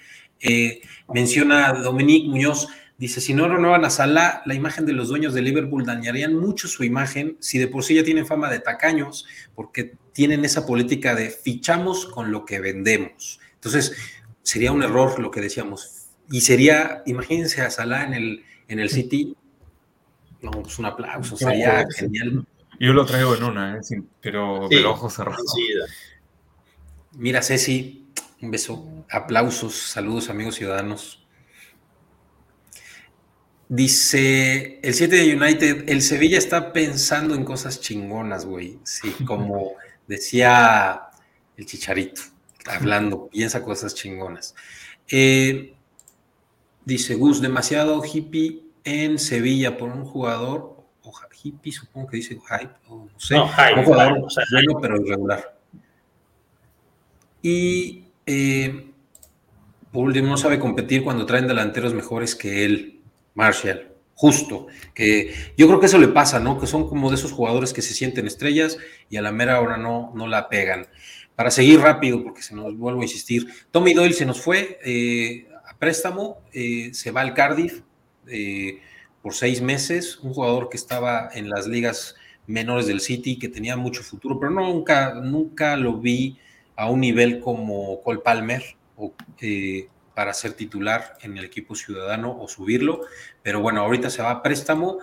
Eh, menciona Dominique Muñoz, Dice, si no renuevan a Salah, la imagen de los dueños de Liverpool dañarían mucho su imagen, si de por sí ya tienen fama de tacaños, porque tienen esa política de fichamos con lo que vendemos. Entonces, sería un error lo que decíamos. Y sería, imagínense a Salah en el, en el City. No, pues un aplauso, sería genial. Yo lo traigo en una, ¿eh? pero de ojos cerrados. Mira, Ceci, un beso, aplausos, saludos amigos ciudadanos. Dice el 7 de United, el Sevilla está pensando en cosas chingonas, güey. Sí, como decía el chicharito, hablando, piensa cosas chingonas. Eh, dice Gus, demasiado hippie en Sevilla por un jugador, o hippie, supongo que dice hype, o no sé, un jugador bueno pero irregular. Y eh, por último, no sabe competir cuando traen delanteros mejores que él. Marshall, justo. Que yo creo que eso le pasa, ¿no? Que son como de esos jugadores que se sienten estrellas y a la mera hora no, no la pegan. Para seguir rápido, porque se nos vuelvo a insistir, Tommy Doyle se nos fue eh, a préstamo, eh, se va al Cardiff eh, por seis meses, un jugador que estaba en las ligas menores del City, que tenía mucho futuro, pero nunca, nunca lo vi a un nivel como Cole Palmer o para ser titular en el equipo ciudadano o subirlo. Pero bueno, ahorita se va a préstamo,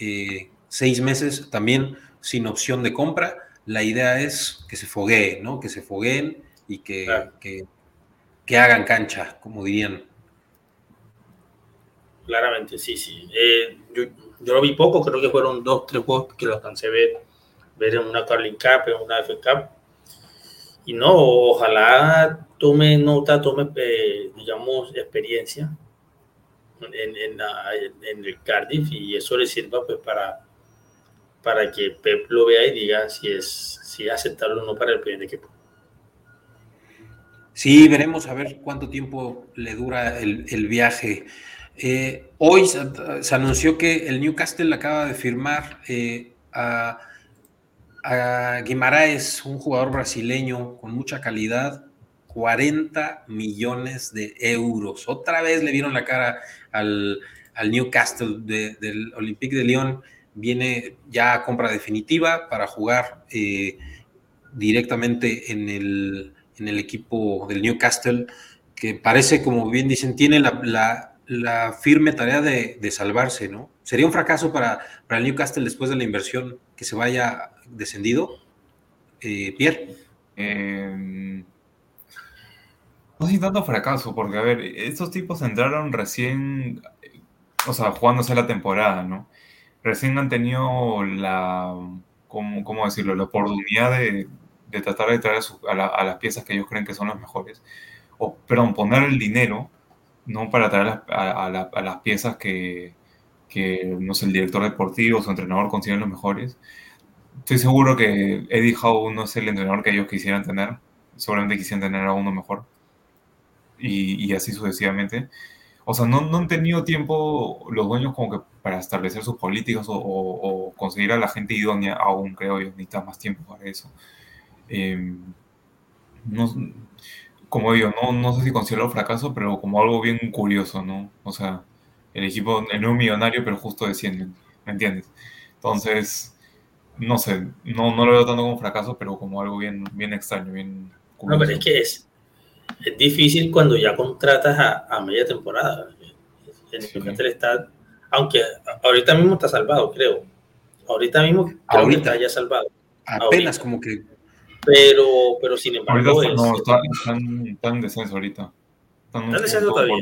eh, seis meses también sin opción de compra. La idea es que se foguee, ¿no? Que se fogueen y que, que, hagan cancha, como dirían. Claramente, sí, sí. Eh, yo, lo vi poco, creo que fueron dos, tres juegos que lo alcancé a ver ver en una Carling Cup, en una F Cup. Y no, ojalá tome nota, tome, eh, digamos, experiencia en, en, el Cardiff y eso le sirva pues para, para que Pep lo vea y diga si es, si aceptarlo o no para el primer equipo. Sí, veremos a ver cuánto tiempo le dura el, el viaje. Eh, hoy se, anunció que el Newcastle acaba de firmar eh, a, a Guimaraes, un jugador brasileño con mucha calidad, 40 millones de euros. Otra vez le vieron la cara al, Newcastle del Olympique de Lyon. Viene ya a compra definitiva para jugar eh, directamente en el, en el, equipo del Newcastle, que parece, como bien dicen, tiene la la firme tarea de, salvarse, ¿no? ¿Sería un fracaso para, para, el Newcastle después de la inversión que se vaya descendido? Eh, Pierre. Em, no sé tanto fracaso, porque, a ver, estos tipos entraron recién, o sea, jugándose la temporada, ¿no? Recién han tenido la, ¿cómo, cómo decirlo? La oportunidad de, tratar de traer a, las piezas que ellos creen que son las mejores, o, perdón, poner el dinero no para traer a, las piezas que, no sé, el director deportivo o su entrenador consideren los mejores. Estoy seguro que Eddie Howe no es el entrenador que ellos quisieran tener. Seguramente quisieran tener a uno mejor. Y, así sucesivamente. O sea, no, no, han tenido tiempo los dueños como que para establecer sus políticas o, conseguir a la gente idónea aún, creo yo, necesitan más tiempo para eso. Eh, no, como digo, no, no sé si considero fracaso, pero como algo bien curioso, ¿no? O sea, el equipo no es millonario, pero justo descienden, ¿me entiendes? Entonces, no sé, no, no lo veo tanto como fracaso, pero como algo bien, bien extraño, bien curioso. No, pero es que es, es difícil cuando ya contratas a, a media temporada. El sí. está, aunque ahorita mismo está salvado, creo. Ahorita mismo creo ahorita. que está ya salvado. Apenas como que pero, pero sin embargo. Ahorita no, están, en descenso ahorita. Están, en descenso todavía?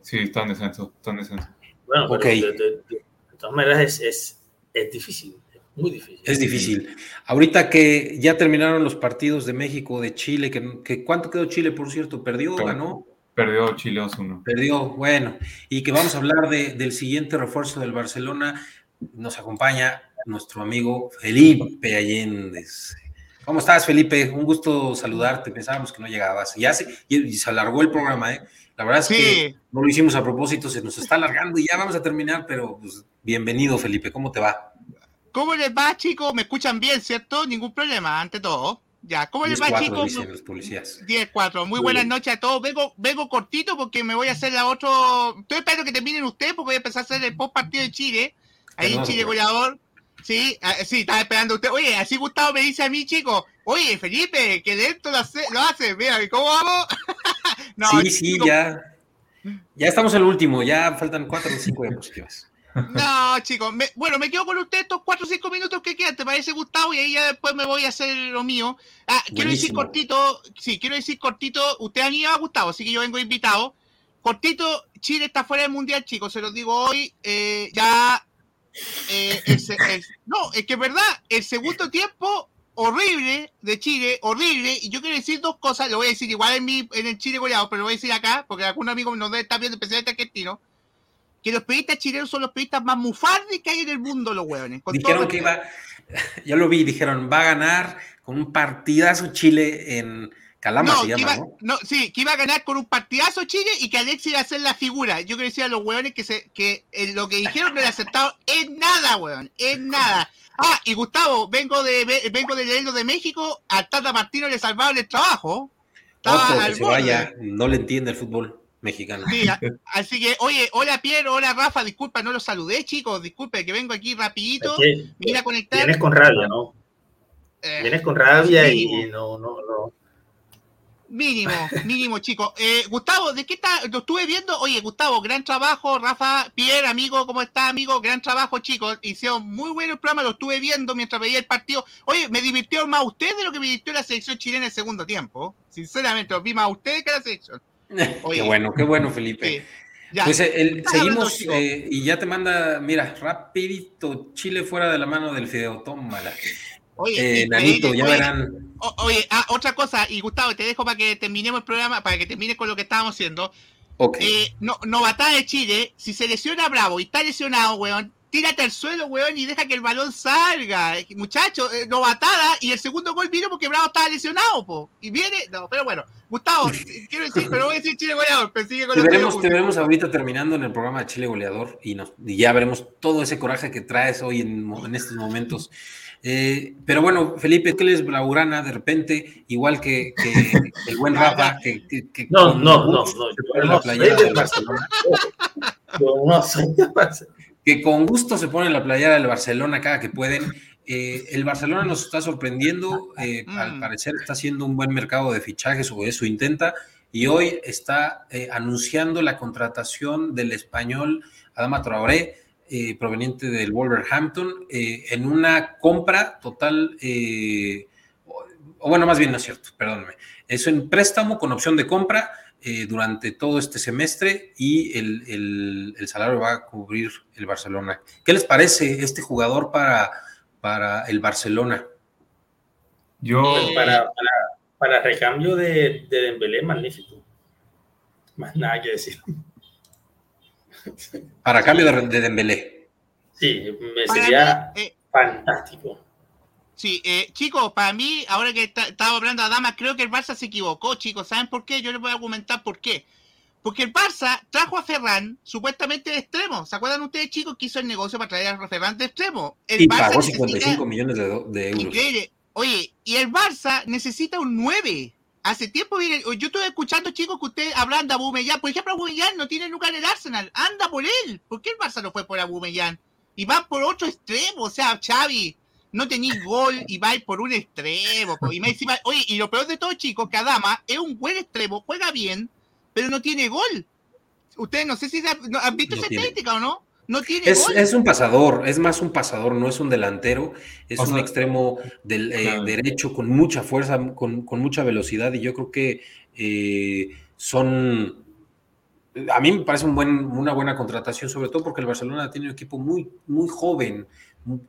Sí, están en descenso, están en descenso. Bueno, pero de, de, de, todas maneras es, es, es difícil. Muy difícil. Es difícil. Ahorita que ya terminaron los partidos de México, de Chile, que, que ¿cuánto quedó Chile, por cierto? ¿Perdió o ganó? Perdió Chile 2-1. Perdió, bueno. Y que vamos a hablar de, del siguiente refuerzo del Barcelona. Nos acompaña nuestro amigo Felipe Allende. ¿Cómo estás, Felipe? Un gusto saludarte. Pensábamos que no llegabas. Ya se, y, se alargó el programa, ¿eh? La verdad es que no lo hicimos a propósito, se nos está alargando y ya vamos a terminar, pero pues, bienvenido, Felipe. ¿Cómo te va? ¿Cómo les va, chicos? ¿Me escuchan bien, cierto? Ningún problema, ante todo. Ya, ¿cómo les va, chicos? Dicen los policías. 10-4. Muy, buenas noches a todos. Vengo, vengo cortito porque me voy a hacer la otro. Estoy esperando que terminen ustedes porque voy a empezar a hacer el post partido de Chile. Ahí en Chile goleador. Sí, ah, sí, estaba esperando usted. Oye, así Gustavo me dice a mí, chico, oye, Felipe, que lento lo hace, lo hace. mira, ¿cómo vamos? no, sí, sí, ya. Ya estamos el último, ya faltan cuatro o cinco diapositivas. No, chicos, bueno, me quedo con usted estos cuatro o cinco minutos que quedan, ¿te parece, Gustavo? Y ahí ya después me voy a hacer lo mío. Ah, quiero decir cortito, sí, quiero decir cortito, usted han ido a Gustavo, así que yo vengo invitado. Cortito, Chile está fuera del Mundial, chicos, se los digo hoy, eh, ya eh, no, es que es verdad, el segundo tiempo horrible de Chile, horrible, y yo quiero decir dos cosas, lo voy a decir igual en, mi, en el Chile goleado, pero lo voy a decir acá, porque algún amigo nos debe estar viendo, especialmente argentino, que los periodistas chilenos son los periodistas más mufardes que hay en el mundo, los hueones. Dijeron que iba, ya lo vi, dijeron, va a ganar con un partidazo Chile en Calama se llama, ¿no? Sí, que iba a ganar con un partidazo Chile y que Alexis iba a ser la figura. Yo quiero decir a los hueones que, se, que eh, lo que dijeron no era aceptado en nada, hueón, en nada. Ah, y Gustavo, vengo de vengo de leerlo de México, a Tata Martino le salvaron el trabajo. Otro que se vaya, no le entiende el fútbol mexicano. Sí, así que, oye, hola Pierre, hola Rafa, disculpa, no los saludé, chicos, disculpe que vengo aquí rapidito, me a conectar. Vienes con rabia, ¿no? Eh, Vienes con rabia y no, no, no Mínimo, mínimo, chicos. Eh, Gustavo, ¿de qué está? Lo estuve viendo. Oye, Gustavo, gran trabajo. Rafa, Pierre, amigo, ¿cómo está, amigo? Gran trabajo, chicos. Hicieron muy bueno el programa, lo estuve viendo mientras veía el partido. Oye, me divirtió más usted de lo que me divirtió la selección chilena en el segundo tiempo. Sinceramente, lo vi más a usted que a la selección. Qué bueno, qué bueno, Felipe. pues eh, seguimos eh, y ya te manda, mira, rapidito, Chile fuera de la mano del Fideo, tómala. Oye, Nanito, ya verán. oye, ah, otra cosa, y Gustavo, te dejo para que terminemos el programa, para que termines con lo que estábamos haciendo. Okay. Eh, no, novatada de Chile, si se lesiona Bravo y está lesionado, weón, tírate al suelo, weón, y deja que el balón salga. Muchacho, eh, novatada, y el segundo gol vino porque Bravo estaba lesionado, po. Y viene, no, pero bueno, Gustavo, quiero decir, pero voy a decir Chile goleador, pero sigue con te, veremos, te veremos ahorita terminando en el programa de Chile goleador y, nos, y ya veremos todo ese coraje que traes hoy en, en estos momentos. Eh, pero bueno, Felipe, ¿qué les Blaugrana de repente, igual que, que el buen Rafa, que, que, no, no, no, no, no, del Barcelona. No, no, soy de Barcelona que con gusto se pone la playera del Barcelona cada que pueden. Eh, el Barcelona nos está sorprendiendo, eh, al mm. parecer está haciendo un buen mercado de fichajes o eso intenta, y hoy está eh, anunciando la contratación del español Adama Traoré, proveniente del Wolverhampton, en una compra total, o bueno, más bien no es cierto, perdóneme, es un préstamo con opción de compra eh, durante todo este semestre y el, salario va a cubrir el Barcelona. ¿Qué les parece este jugador para, para el Barcelona? Yo... Pues para, para, recambio de, de Dembélé, magnífico. Más nada que decir. Para cambio de, de Dembélé. Sí, me sería eh, fantástico. Sí, eh, chicos, para mí, ahora que estaba hablando a Damas, creo que el Barça se equivocó, chicos. ¿Saben por qué? Yo les voy a argumentar por qué. Porque el Barça trajo a Ferran supuestamente de extremo. ¿Se acuerdan ustedes, chicos, que hizo el negocio para traer a Ferran de extremo? El y pagó 55 millones de, euros. Increíble. Oye, y el Barça necesita un 9. Hace tiempo, yo estuve escuchando, chicos, que ustedes hablan de Abumellán. Por ejemplo, Abumellán no tiene lugar en el Arsenal. Anda por él. ¿Por qué el Barça no fue por Abumellán? Y va por otro extremo. O sea, Xavi, no tenéis gol y vais por un extremo. Y me encima, oye, y lo peor de todo, chicos, que Adama es un buen extremo, juega bien, pero no tiene gol. Ustedes no sé si han visto esa estética o no. No tiene es, gol. es un pasador, es más un pasador, no es un delantero, es un extremo del eh, derecho con mucha fuerza, con, mucha velocidad, y yo creo que eh, son a mí me parece un buen, una buena contratación, sobre todo porque el Barcelona tiene un equipo muy, muy joven,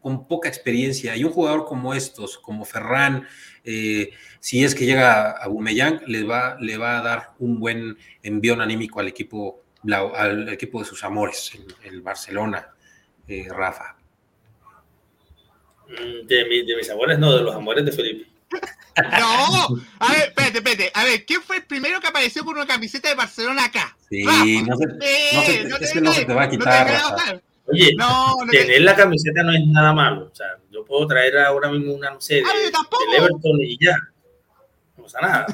con poca experiencia. Y un jugador como estos, como Ferran, eh, si es que llega a Bumeyang, le va, le va a dar un buen envío anímico al equipo, al equipo de sus amores, el, Barcelona, eh, Rafa. Mm, de, de, mis amores, no, de los amores de Felipe. No, a ver, espérate, espérate. A ver, ¿quién fue el primero que apareció con una camiseta de Barcelona acá? Sí, no se, no se, no se te va a quitar. Oye, no, tener la camiseta no es nada malo. O sea, yo puedo traer ahora mismo una, no sé, de, ah, Everton y ya. No pasa nada.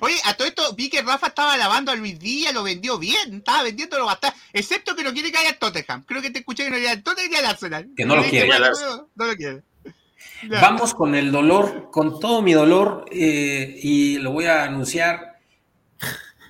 Oye, a todo esto vi que Rafa estaba lavando a Luis Díaz, lo vendió bien, estaba vendiéndolo bastante, excepto que no quiere que haya Tottenham. Creo que te escuché que no quiere el Tottenham ni al Arsenal. Que no, lo quiere. No, lo quiere. Vamos con el dolor, con todo mi dolor, eh, y lo voy a anunciar.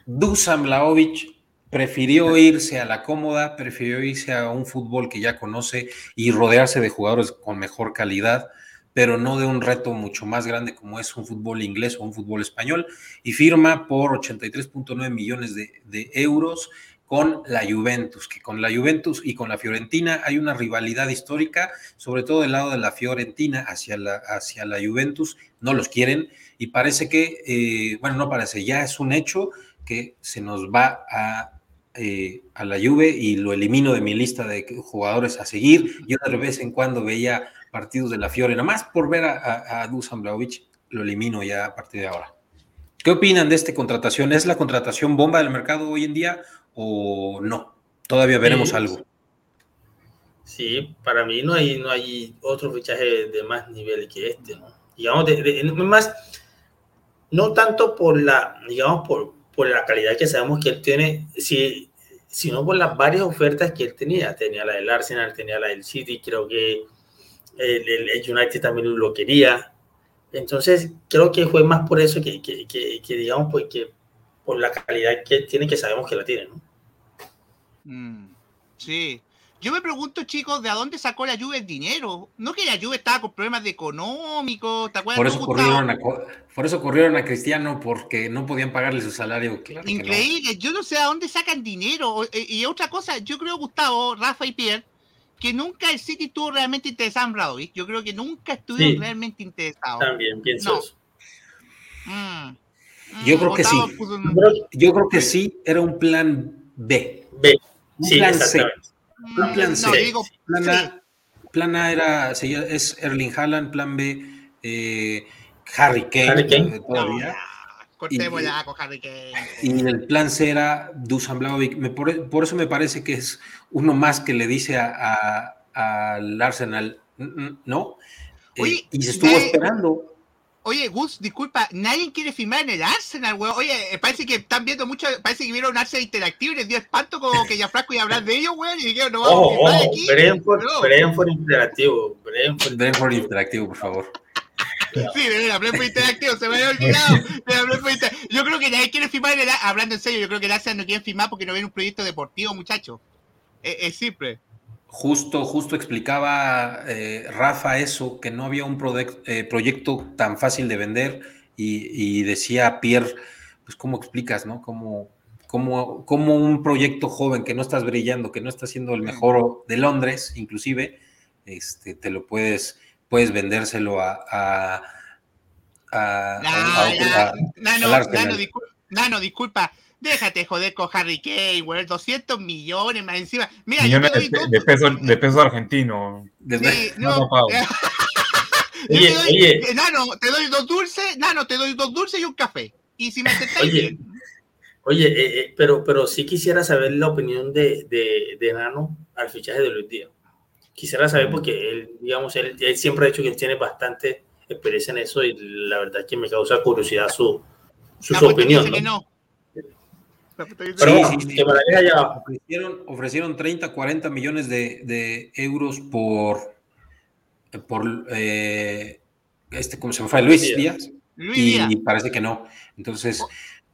Dusan Blaovic prefirió irse a la cómoda, prefirió irse a un fútbol que ya conoce y rodearse de jugadores con mejor calidad, pero no de un reto mucho más grande como es un fútbol inglés o un fútbol español, y firma por 83.9 millones de, euros con la Juventus, que con la Juventus y con la Fiorentina hay una rivalidad histórica, sobre todo del lado de la Fiorentina hacia la, hacia la Juventus, no los quieren y parece que, eh, bueno, no parece, ya es un hecho que se nos va a eh, a la Juve y lo elimino de mi lista de jugadores a seguir. Yo de vez en cuando veía partidos de la Fiore, nada más por ver a, a, Dusan Blaovic, lo elimino ya a partir de ahora. ¿Qué opinan de esta contratación? ¿Es la contratación bomba del mercado hoy en día o no? Todavía veremos algo. Sí, para mí no hay, no hay otro fichaje de más nivel que este, ¿no? Digamos, de, más, no tanto por la, digamos, por, por la calidad que sabemos que él tiene, si, sino por las varias ofertas que él tenía. Tenía la del Arsenal, tenía la del City, creo que el, United también lo quería. Entonces, creo que fue más por eso que, que, que, digamos, pues que por la calidad que tiene, que sabemos que la tiene, ¿no? Mm, sí, yo me pregunto, chicos, ¿de dónde sacó la Juve el dinero? ¿No que la Juve estaba con problemas de económicos? ¿Te acuerdas? Por eso, corrieron a, por eso corrieron a Cristiano, porque no podían pagarle su salario. Increíble, yo no sé a dónde sacan dinero. Eh, y otra cosa, yo creo, Gustavo, Rafa y Pierre, que nunca el City estuvo realmente interesado en Radovic. Yo creo que nunca estuvieron realmente interesados. También pienso eso. Mm. Yo creo que sí. Yo creo que sí, era un plan B. B. Un plan C. Un plan C. plan, A, plan, A, era, es Erling Haaland, plan B, eh, Harry Kane, Harry Kane. todavía. cortemos ya con Harry Kane. Y el plan C era Dusan Blaovic. por, eso me parece que es uno más que le dice al Arsenal, ¿no? Eh, y se estuvo esperando Oye, Gus, disculpa, nadie quiere firmar en el Arsenal, weón. Oye, eh, parece que están viendo mucho, parece que vieron un Arsenal interactivo y les dio espanto como que ya Frasco iba a hablar de ellos, weón, y dijeron, no vamos a firmar oh, aquí. Brentford, no. Brentford interactivo, Brentford. Brentford interactivo, por favor. Sí, de verdad, Brentford interactivo, se me había olvidado. Yo creo que nadie quiere firmar en el hablando en serio, yo creo que el Arsenal no quiere firmar porque no ven un proyecto deportivo, muchachos. Es, es simple. Justo, justo explicaba eh, Rafa eso, que no había un eh, proyecto tan fácil de vender y, decía Pierre, pues cómo explicas, ¿no? Cómo, cómo, un proyecto joven que no estás brillando, que no está siendo el mejor de Londres, inclusive, este, te lo puedes, puedes vendérselo a... a, a, Nano, disculpa, Déjate joder con Harry Kane, güey. 200 millones más encima. Mira, millones yo de, de, peso, de peso argentino. Sí, no, oye, te doy, oye. Nano, te doy dos dulces, Nano, te doy dos dulces y un café. Y si me aceptáis oye, Oye, eh, eh, pero, pero sí quisiera saber la opinión de, de, de, Nano al fichaje de Luis Díaz. Quisiera saber porque él, digamos, él, él, siempre ha dicho que él tiene bastante experiencia en eso y la verdad es que me causa curiosidad su, su, su opinión. ¿no? no. Pero sí, sí, Ofrecieron, ofrecieron 30, 40 millones de, de euros por, por eh, este, ¿cómo se me fue? Luis Díaz. y parece que no. Entonces,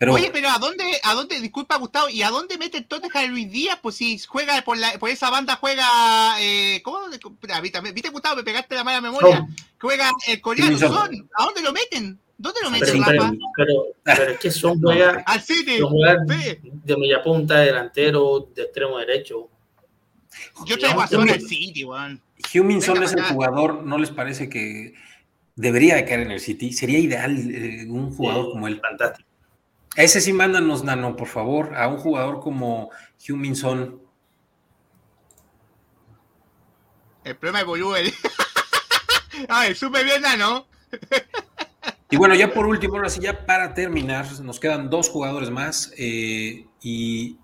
pero, Oye, pero ¿a dónde, a dónde, disculpa Gustavo, ¿y a dónde mete entonces a Luis Díaz? Pues si juega por, la, por esa banda, juega, eh, ¿cómo? ¿Viste Gustavo? Me pegaste la mala memoria. Juega el coreano, son. ¿A dónde lo meten? ¿Dónde lo meten, pero, pero, pero, es que son juega, Al City. de media punta, delantero, de extremo derecho. Yo traigo a Son al City, weón. Huminson es el jugador, ¿no les parece que debería de caer en el City? Sería ideal eh, un jugador como él. Fantástico. Ese sí, mándanos, Nano, por favor, a un jugador como Huminson. El problema es Bolúel. Ay, súper bien, Nano. Y bueno, ya por último, ahora sí, ya para terminar, nos quedan dos jugadores más eh, y,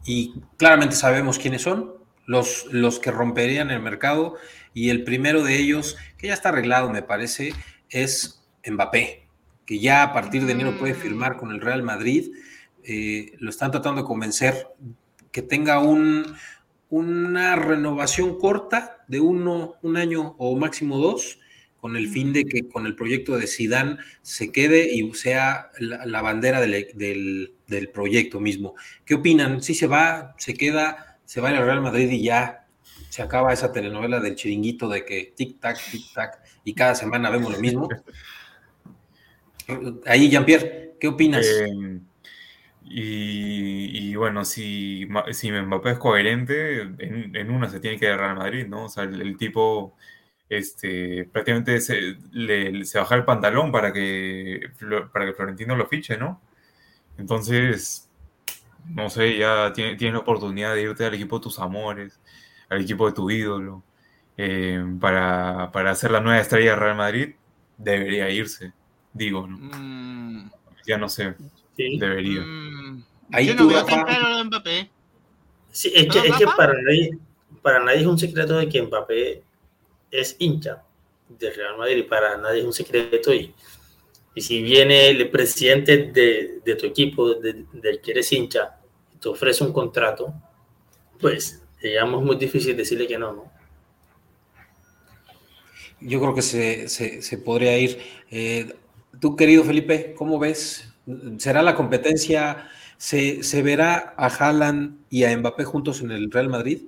claramente sabemos quiénes son, los, los que romperían el mercado. Y el primero de ellos, que ya está arreglado, me parece, es Mbappé, que ya a partir de enero puede firmar con el Real Madrid. Eh, lo están tratando de convencer que tenga un, una renovación corta de uno, un año o máximo dos con el fin de que con el proyecto de Sidán se quede y sea la, bandera del, proyecto mismo. ¿Qué opinan? Si se va, se queda, se va al Real Madrid y ya se acaba esa telenovela del chiringuito de que tic-tac, tic-tac, y cada semana vemos lo mismo. Ahí, Jean-Pierre, ¿qué opinas? Eh, y, bueno, si, si Mbappé es coherente, en, una se tiene que ir al Real Madrid, ¿no? O sea, el tipo este, prácticamente se, le, se baja el pantalón para que, para que Florentino lo fiche, ¿no? Entonces, no sé, ya tienes la oportunidad de irte al equipo de tus amores, al equipo de tu ídolo, eh, para, hacer la nueva estrella de Real Madrid, debería irse, digo, ¿no? Mm. Ya no sé, debería. Mm. Ahí Yo no veo tan claro Mbappé. Sí, es que, es que para, nadie, para nadie es un secreto de que Mbappé es hincha de Real Madrid, para nadie es un secreto. Y, y si viene el presidente de, de tu equipo, del que eres hincha, y te ofrece un contrato, pues digamos muy difícil decirle que no, ¿no? Yo creo que se, se, podría ir. Eh, tú, querido Felipe, ¿cómo ves? ¿Será la competencia? ¿Se, ¿Se verá a Haaland y a Mbappé juntos en el Real Madrid?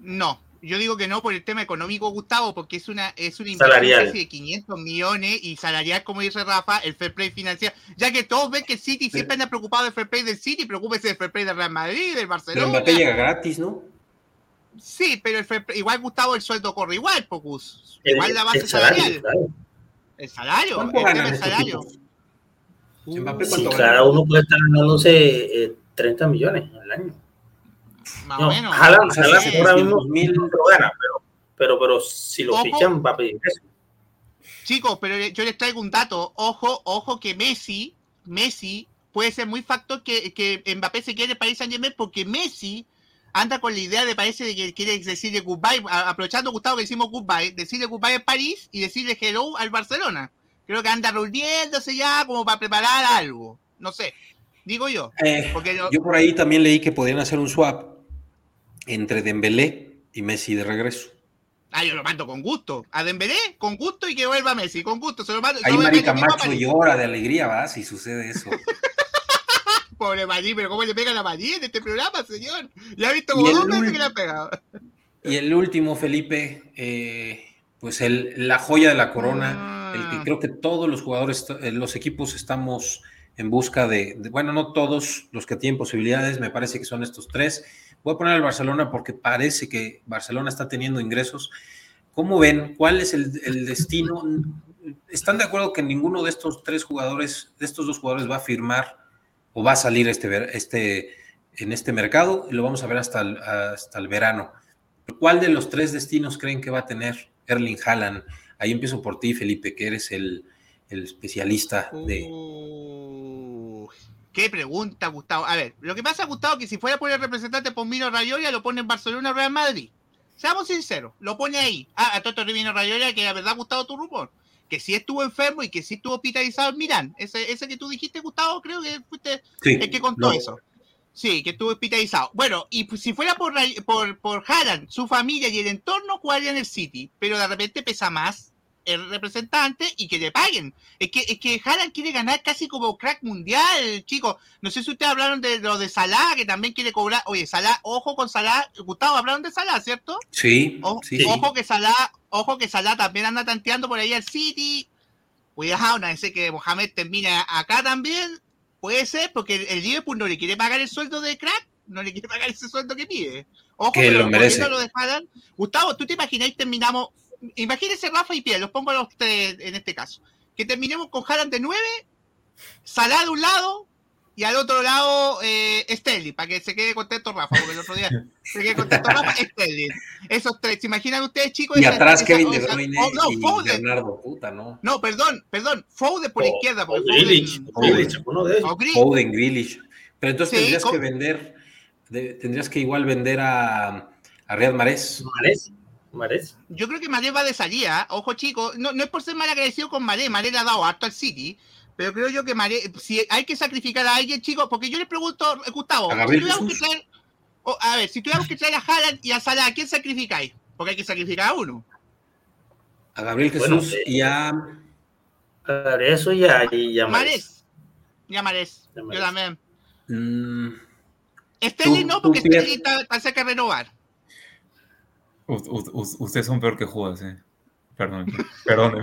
No, yo digo que no por el tema económico, Gustavo, porque es una, es una inversión de 500 millones y salarial, como dice Rafa, el fair play financiero. Ya que todos ven que el City siempre anda preocupado del fair play del City, preocúpese del fair play del Real Madrid, del Barcelona. Pero Mbappé llega gratis, ¿no? Sí, pero igual Gustavo el sueldo corre igual, Pocus. Igual la base salarial. El salario, el, tema del salario. sí, cada uno puede estar ganándose eh, 30 millones al año. Más o menos. Ojalá, ojalá si ahora mismo mil lo gana, pero, pero, pero si lo fichan va a pedir eso. Chicos, pero yo les traigo un dato. Ojo, ojo que Messi, Messi puede ser muy factor que, que Mbappé se quede en París Saint Germain porque Messi anda con la idea de parece de que quiere decirle goodbye, aprovechando Gustavo que decimos goodbye, decirle goodbye en París y decirle hello al Barcelona. Creo que anda reuniéndose ya como para preparar algo. No sé, digo yo. Eh, yo... por ahí también leí que podían hacer un swap entre Dembélé y Messi de regreso. Ah, yo lo mando con gusto. A Dembélé, con gusto y que vuelva Messi, con gusto. Se lo mando, ahí Marica Macho llora de alegría, ¿va? Si sucede eso. Pobre Madrid, pero ¿cómo le pega a Madrid en este programa, señor? Ya he visto como dos veces que le ha pegado. Y el último, Felipe, eh, pues el, la joya de la corona, el que ah. creo que todos los jugadores, eh, los equipos estamos en busca de, bueno, no todos los que tienen posibilidades, me parece que son estos tres. Voy a poner al Barcelona porque parece que Barcelona está teniendo ingresos. ¿Cómo ven? ¿Cuál es el, destino? ¿Están de acuerdo que ninguno de estos tres jugadores, de estos dos jugadores va a firmar o va a salir este, este, en este mercado lo vamos a ver hasta el, hasta el verano. ¿Cuál de los tres destinos creen que va a tener Erling Haaland? Ahí empiezo por ti, Felipe, que eres el, el especialista de... Qué pregunta, Gustavo. A ver, lo que pasa, Gustavo, que si fuera por el representante Pomino Rayola, lo pone en Barcelona Real Madrid. Seamos sinceros, lo pone ahí. Ah, a Toto Rivino Rayola, que la verdad, Gustavo, tu rumor que sí estuvo enfermo y que sí estuvo hospitalizado en Milán. Ese, ese que tú dijiste, Gustavo, creo que fuiste el que contó eso. Sí, que estuvo hospitalizado. Bueno, y pues, si fuera por, por, por Haaland, su familia y el entorno, jugaría en el City. Pero de repente pesa más el representante y que le paguen. Es que, es que Haaland quiere ganar casi como crack mundial, chicos. No sé si ustedes hablaron de lo de Salah, que también quiere cobrar. Oye, Salah, ojo con Salah. Gustavo, hablaron de Salah, ¿cierto? Sí. sí ojo que Salah, ojo que Salah también anda tanteando por ahí al City. Cuidado, no sé que Mohamed termina acá también. Puede ser, porque el, Liverpool no le quiere pagar el sueldo de crack, no le quiere pagar ese sueldo que pide. Ojo, que lo merece. Lo de Gustavo, ¿tú te imagináis terminamos imagínense Rafa y Pierre, los pongo a ustedes en este caso. Que terminemos con Haaland de 9, Salah de un lado y al otro lado eh, Sterling, para que se quede contento Rafa, porque el otro día se quede contento Rafa, Sterling. Esos tres, ¿se imaginan ustedes, chicos? Y atrás Kevin De Bruyne oh, no, y Foden. Bernardo, puta, ¿no? No, perdón, perdón, Foden por la izquierda. Porque Grealish, Foden, Foden, Grealish. Pero entonces tendrías que vender, tendrías que igual vender a, a Riyad Mahrez. ¿Mahrez? Marés. Yo creo que Marés va de salida, ojo chicos, no, no es por ser mal agradecido con Marés, Marés le ha dado harto al City, pero creo yo que Marés, si hay que sacrificar a alguien, chicos, porque yo les pregunto, eh, Gustavo, a, si que traer, a ver, si tuviéramos que traer a Haaland y a Salah, ¿a quién sacrificáis? Porque hay que sacrificar a uno. A Gabriel Jesús eh, y a... A eso ya, y a Marés. Ya Marés, yo también. Mm. no, porque Sterling parece que renovar ustedes son peor que Judas, eh. Perdón, perdón.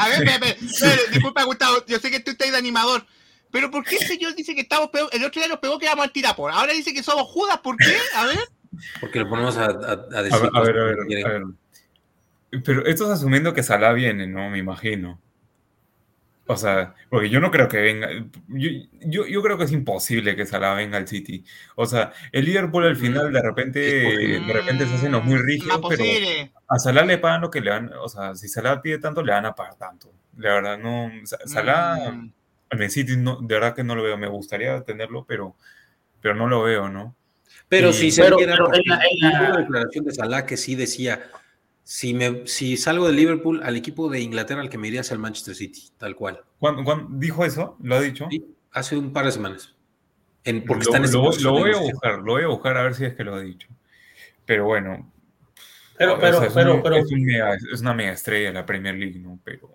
A ver, a ver, disculpa, Gustavo, yo sé que tú estás de animador, pero ¿por qué el señor dice que estamos peor? El otro día nos pegó que íbamos al tirapor, ahora dice que somos Judas, ¿por qué? A ver. Porque lo ponemos a, a, decir. A ver, a ver, a ver, Pero esto es asumiendo que Salah viene, ¿no? Me imagino. O sea, porque yo no creo que venga. Yo, yo, creo que es imposible que Salah venga al City. O sea, el Liverpool al final de repente, de repente se hacen los muy rígidos, pero a Salah le pagan lo que le dan. O sea, si Salah pide tanto, le van a pagar tanto. La verdad, no. Salah mm. en el City, no, de verdad que no lo veo. Me gustaría tenerlo, pero, pero no lo veo, ¿no? Pero si se viera, la declaración de Salah que sí decía si, me, si salgo de Liverpool, al equipo de Inglaterra al que me iría es el Manchester City, tal cual. ¿Cuándo, dijo eso? ¿Lo ha dicho? Sí, hace un par de semanas. En, porque lo, este voy a buscar, lo voy a buscar a ver si es que lo ha dicho. Pero bueno. Pero, pero, es, pero, es, una mega estrella la Premier League, ¿no? Pero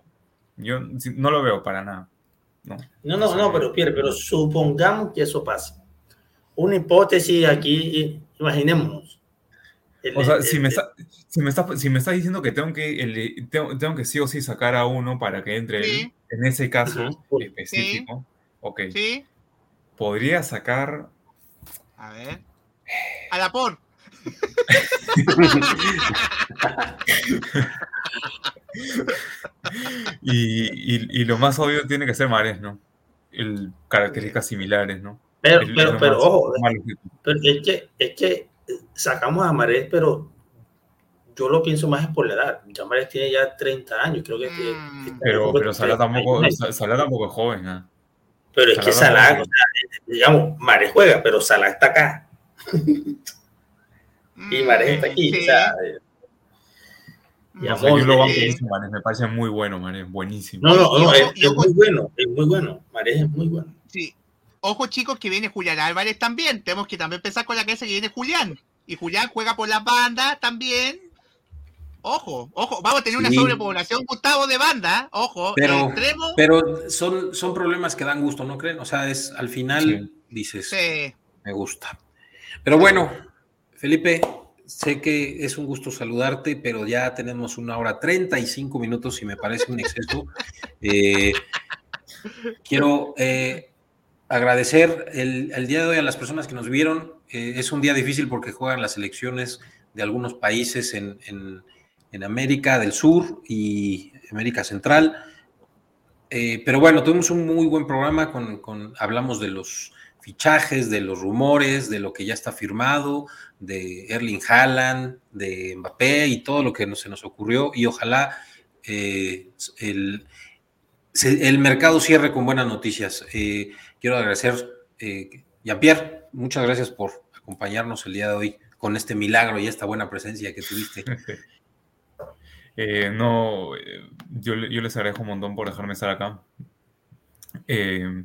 yo no lo veo para nada. No, no, no, no pero Pierre, pero supongamos que eso pasa. Una hipótesis aquí, imaginémonos o sea, si, me está, si, me está, si me está diciendo que tengo que, tengo, que sí o sí sacar a uno para que entre en ese caso específico, ok. Podría sacar. A ver. A la por. y, lo más obvio tiene que ser Mares, ¿no? El, características similares, ¿no? Pero, pero, pero ojo, pero es que, es que sacamos a Mares, pero yo lo pienso más por la edad. Ya Mares tiene ya 30 años, creo que. Mm. pero, pero Salah tampoco, tampoco es joven, ¿eh? Pero es que Salah, digamos, Mares juega, pero Salah está acá. y Mares está aquí. O sea, yo lo banco Mares, me parece muy bueno, Mares, buenísimo. No, no, no, es, muy bueno, es muy bueno. Mares es muy bueno. Sí. Ojo, chicos, que viene Julián Álvarez también. Tenemos que también pensar con la cabeza que viene Julián. Y Julián juega por las bandas también. Ojo, ojo, vamos a tener una sobrepoblación, Gustavo, de banda, ojo, pero, pero son, son problemas que dan gusto, ¿no creen? O sea, es al final dices, me gusta. Pero bueno, Felipe, sé que es un gusto saludarte, pero ya tenemos una hora 35 minutos y me parece un exceso. Eh, quiero eh, agradecer el, día de hoy a las personas que nos vieron. Eh, es un día difícil porque juegan las elecciones de algunos países en en América del Sur y América Central. Eh, pero bueno, tuvimos un muy buen programa con, hablamos de los fichajes, de los rumores, de lo que ya está firmado, de Erling Haaland, de Mbappé y todo lo que se nos ocurrió y ojalá eh, el, el, mercado cierre con buenas noticias. Eh, quiero agradecer, Jean-Pierre, muchas gracias por acompañarnos el día de hoy con este milagro y esta buena presencia que tuviste. Eh, no, eh, yo, les agradezco un montón por dejarme estar acá. Eh,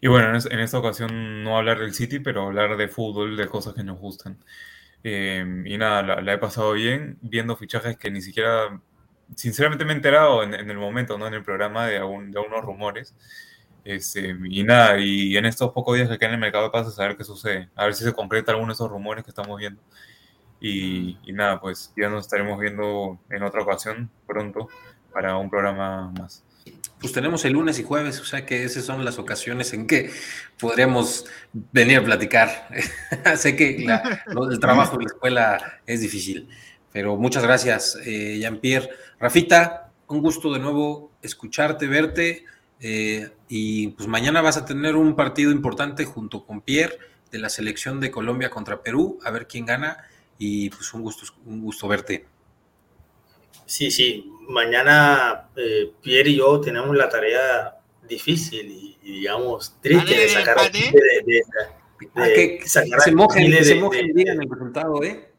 y bueno, en, esta ocasión no hablar del City, pero hablar de fútbol, de cosas que nos gustan. y nada, la, he pasado bien viendo fichajes que ni siquiera, sinceramente me he enterado en, el momento, ¿no? En el programa de, algún, de unos rumores. Este, y nada, y en estos pocos días que quedan en el mercado pasa a saber qué sucede, a ver si se concreta alguno de esos rumores que estamos viendo. Y, nada, pues ya nos estaremos viendo en otra ocasión pronto para un programa más. Pues tenemos el lunes y jueves, o sea que esas son las ocasiones en que podríamos venir a platicar. sé que el trabajo en la escuela es difícil, pero muchas gracias, eh, Jean-Pierre. Rafita, un gusto de nuevo escucharte, verte. Eh, y pues mañana vas a tener un partido importante junto con Pierre de la selección de Colombia contra Perú, a ver quién gana y pues un gusto, un gusto verte. Sí, sí, mañana eh, Pierre y yo tenemos la tarea difícil y, digamos triste de sacar a de, de, ah, que se mojen, se mojen en el resultado, ¿eh?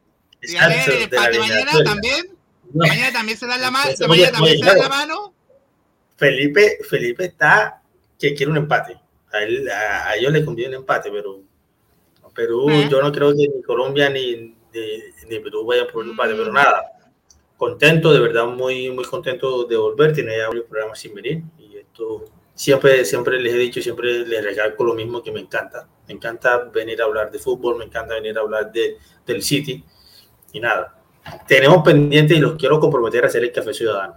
Exacto, el empate mañana también. Mañana también se da la, mano. mañana también se da la mano. Felipe, Felipe está que quiere un empate. A, él, a, ellos le conviene un empate, pero Perú, ¿Eh? yo no creo que ni Colombia ni, de, Perú vaya por un empate, pero mm. nada, contento, de verdad muy, muy contento de volver, tiene ya varios programas sin venir y esto siempre, siempre les he dicho, siempre les recalco lo mismo que me encanta, me encanta venir a hablar de fútbol, me encanta venir a hablar de, del City y nada, tenemos pendiente y los quiero comprometer a hacer el Café Ciudadano.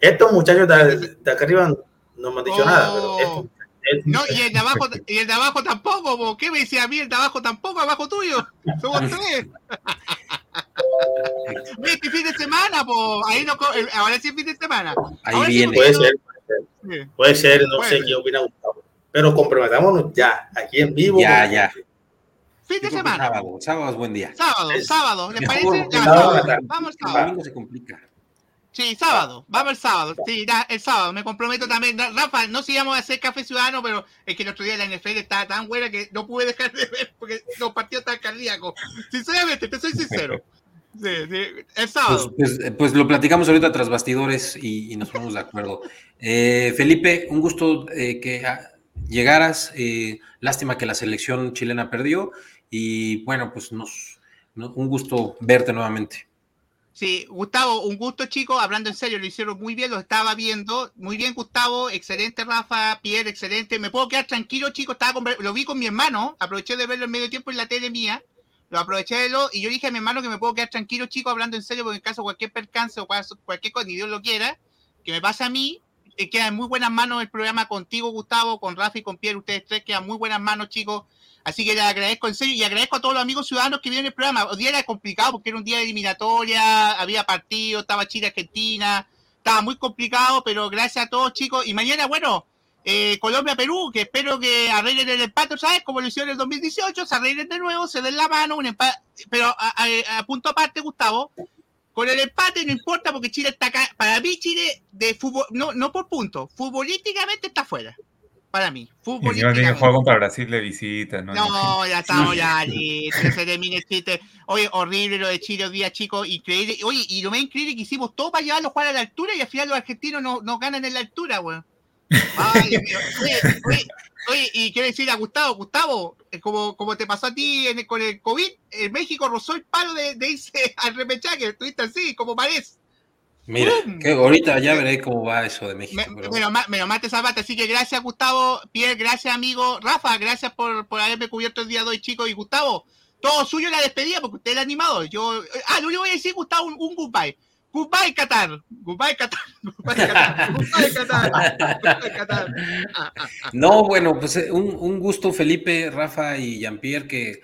Estos muchachos de, acá arriba no me han dicho nada, pero esto no, y el de abajo, y el de abajo tampoco, ¿qué me decía a mí? El de abajo tampoco, abajo tuyo. Somos tres. este fin de semana, po. Ahí no, ahora sí es fin de semana. Ahí viene. puede, ser, puede ser, no sé qué opina Gustavo. Pero comprometámonos ya, aquí en vivo. Ya, ya. Fin de semana. Sábado, sábado es buen día. Sábado, sábado, ¿les parece? Ya, sábado. Vamos sábado. El domingo se complica. Sí, sábado, vamos el sábado. Sí, el sábado, me comprometo también. Rafa, no sigamos a hacer café ciudadano, pero es que el otro día la NFL estaba tan buena que no pude dejar de ver porque los partidos están cardíacos. Sinceramente, te soy sincero. Sí, sí, el sábado. Pues, pues, pues, lo platicamos ahorita tras bastidores y, nos ponemos de acuerdo. Eh, Felipe, un gusto eh, que ah, llegaras. Eh, lástima que la selección chilena perdió y bueno, pues nos, un gusto verte nuevamente. Sí, Gustavo, un gusto, chicos. Hablando en serio, lo hicieron muy bien, lo estaba viendo. Muy bien, Gustavo. Excelente, Rafa. Pierre, excelente. Me puedo quedar tranquilo, chicos. Estaba lo vi con mi hermano. Aproveché de verlo en medio tiempo en la tele mía. Lo aproveché de lo y yo dije a mi hermano que me puedo quedar tranquilo, chicos, hablando en serio, porque en caso de cualquier percance o cualquier cosa, ni Dios lo quiera, que me pase a mí, eh, queda en muy buenas manos el programa contigo, Gustavo, con Rafa y con Pierre. Ustedes tres quedan muy buenas manos, chicos. Así que le agradezco en serio y agradezco a todos los amigos ciudadanos que vieron el programa. Hoy día era complicado porque era un día de eliminatoria, había partido, estaba Chile-Argentina, estaba muy complicado, pero gracias a todos chicos. Y mañana, bueno, eh, Colombia-Perú, que espero que arreglen el empate, ¿sabes? Como lo hicieron en el 2018, se arreglen de nuevo, se den la mano, un empate. Pero a, punto aparte, Gustavo, con el empate no importa porque Chile está acá. Para mí, Chile, de fútbol, no, no por punto, futbolísticamente está fuera para mí. Futbolísticamente. tiene juego contra Brasil de visita, ¿no? No, ya estamos ya allí. se termine chiste. Oye, horrible lo de Chile hoy día, chicos. Increíble. Oye, y lo más increíble que hicimos todo para llevarlos a jugar a la altura y al final los argentinos no, no ganan en la altura, weón. Ay, Oye, oye, oye, y quiero decir a Gustavo, Gustavo, eh, como, como te pasó a ti con el COVID, en México rozó el palo de, de irse al repechaje, estuviste así, como parece. Mira, que ahorita ya veré cómo va eso de México. Me, pero... me, lo mate Zapata, así que gracias Gustavo, Pierre, gracias amigo, Rafa, gracias por, por haberme cubierto el día de hoy, chicos, y Gustavo, todo suyo la despedida porque usted es el animador. Yo, ah, lo único que voy a decir, Gustavo, un, un goodbye. Goodbye, Qatar. Goodbye, Qatar. Goodbye, Qatar. Goodbye, Qatar. No, bueno, pues eh, un, un gusto, Felipe, Rafa y Jean-Pierre, que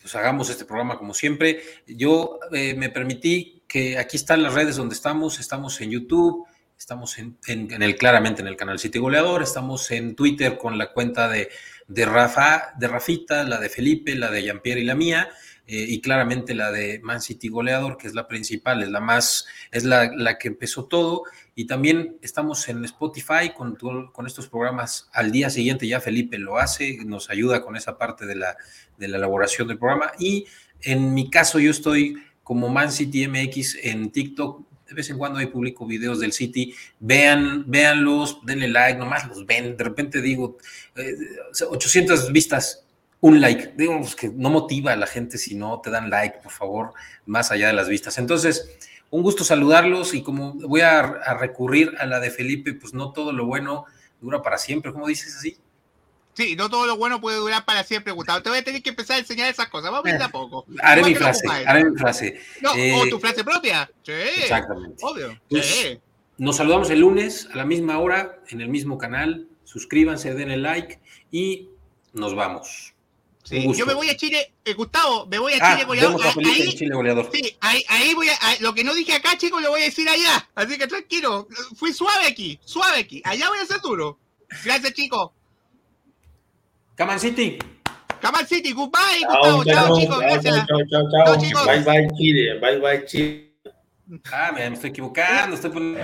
pues hagamos este programa como siempre. Yo eh, me permití que aquí están las redes donde estamos, estamos en YouTube, estamos en, el claramente en el canal City Goleador, estamos en Twitter con la cuenta de, de Rafa, de Rafita, la de Felipe, la de Jean-Pierre y la mía, eh, y claramente la de Man City Goleador, que es la principal, es la más, es la, la que empezó todo, y también estamos en Spotify con, con estos programas al día siguiente, ya Felipe lo hace, nos ayuda con esa parte de la, de la elaboración del programa, y en mi caso yo estoy como Man City MX en TikTok. De vez en cuando ahí publico videos del City. Vean, véanlos, denle like, nomás los ven. De repente digo, 800 eh, vistas, un like. Digo, pues, que no motiva a la gente si no te dan like, por favor, más allá de las vistas. Entonces, un gusto saludarlos y como voy a, a recurrir a la de Felipe, pues no todo lo bueno dura para siempre, como dices así. Sí, no todo lo bueno puede durar para siempre, Gustavo. Te voy a tener que empezar a enseñar esas cosas. Vamos a ir a poco. Haré mi frase, haré mi frase. No, o eh, tu frase propia. Sí. Exactamente. Obvio. Pues, sí. Nos saludamos el lunes a la misma hora, en el mismo canal. Suscríbanse, denle like y nos vamos. Sí, yo me voy a Chile, eh, Gustavo, me voy a ah, Chile goleador. ahí, Chile goleador. Sí, ahí, ahí voy a, lo que no dije acá, chicos, lo voy a decir allá. Así que tranquilo, fui suave aquí, suave aquí. Allá voy a ser duro. Gracias, chicos. Caman City. Caman City, goodbye, Gustavo. Chao, chicos. Gracias. Chao, chao, chao. chicos. Bye, bye, Chile. Bye, bye, Chile. Ah, me estoy equivocando. Estoy poniendo.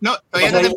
No, todavía no te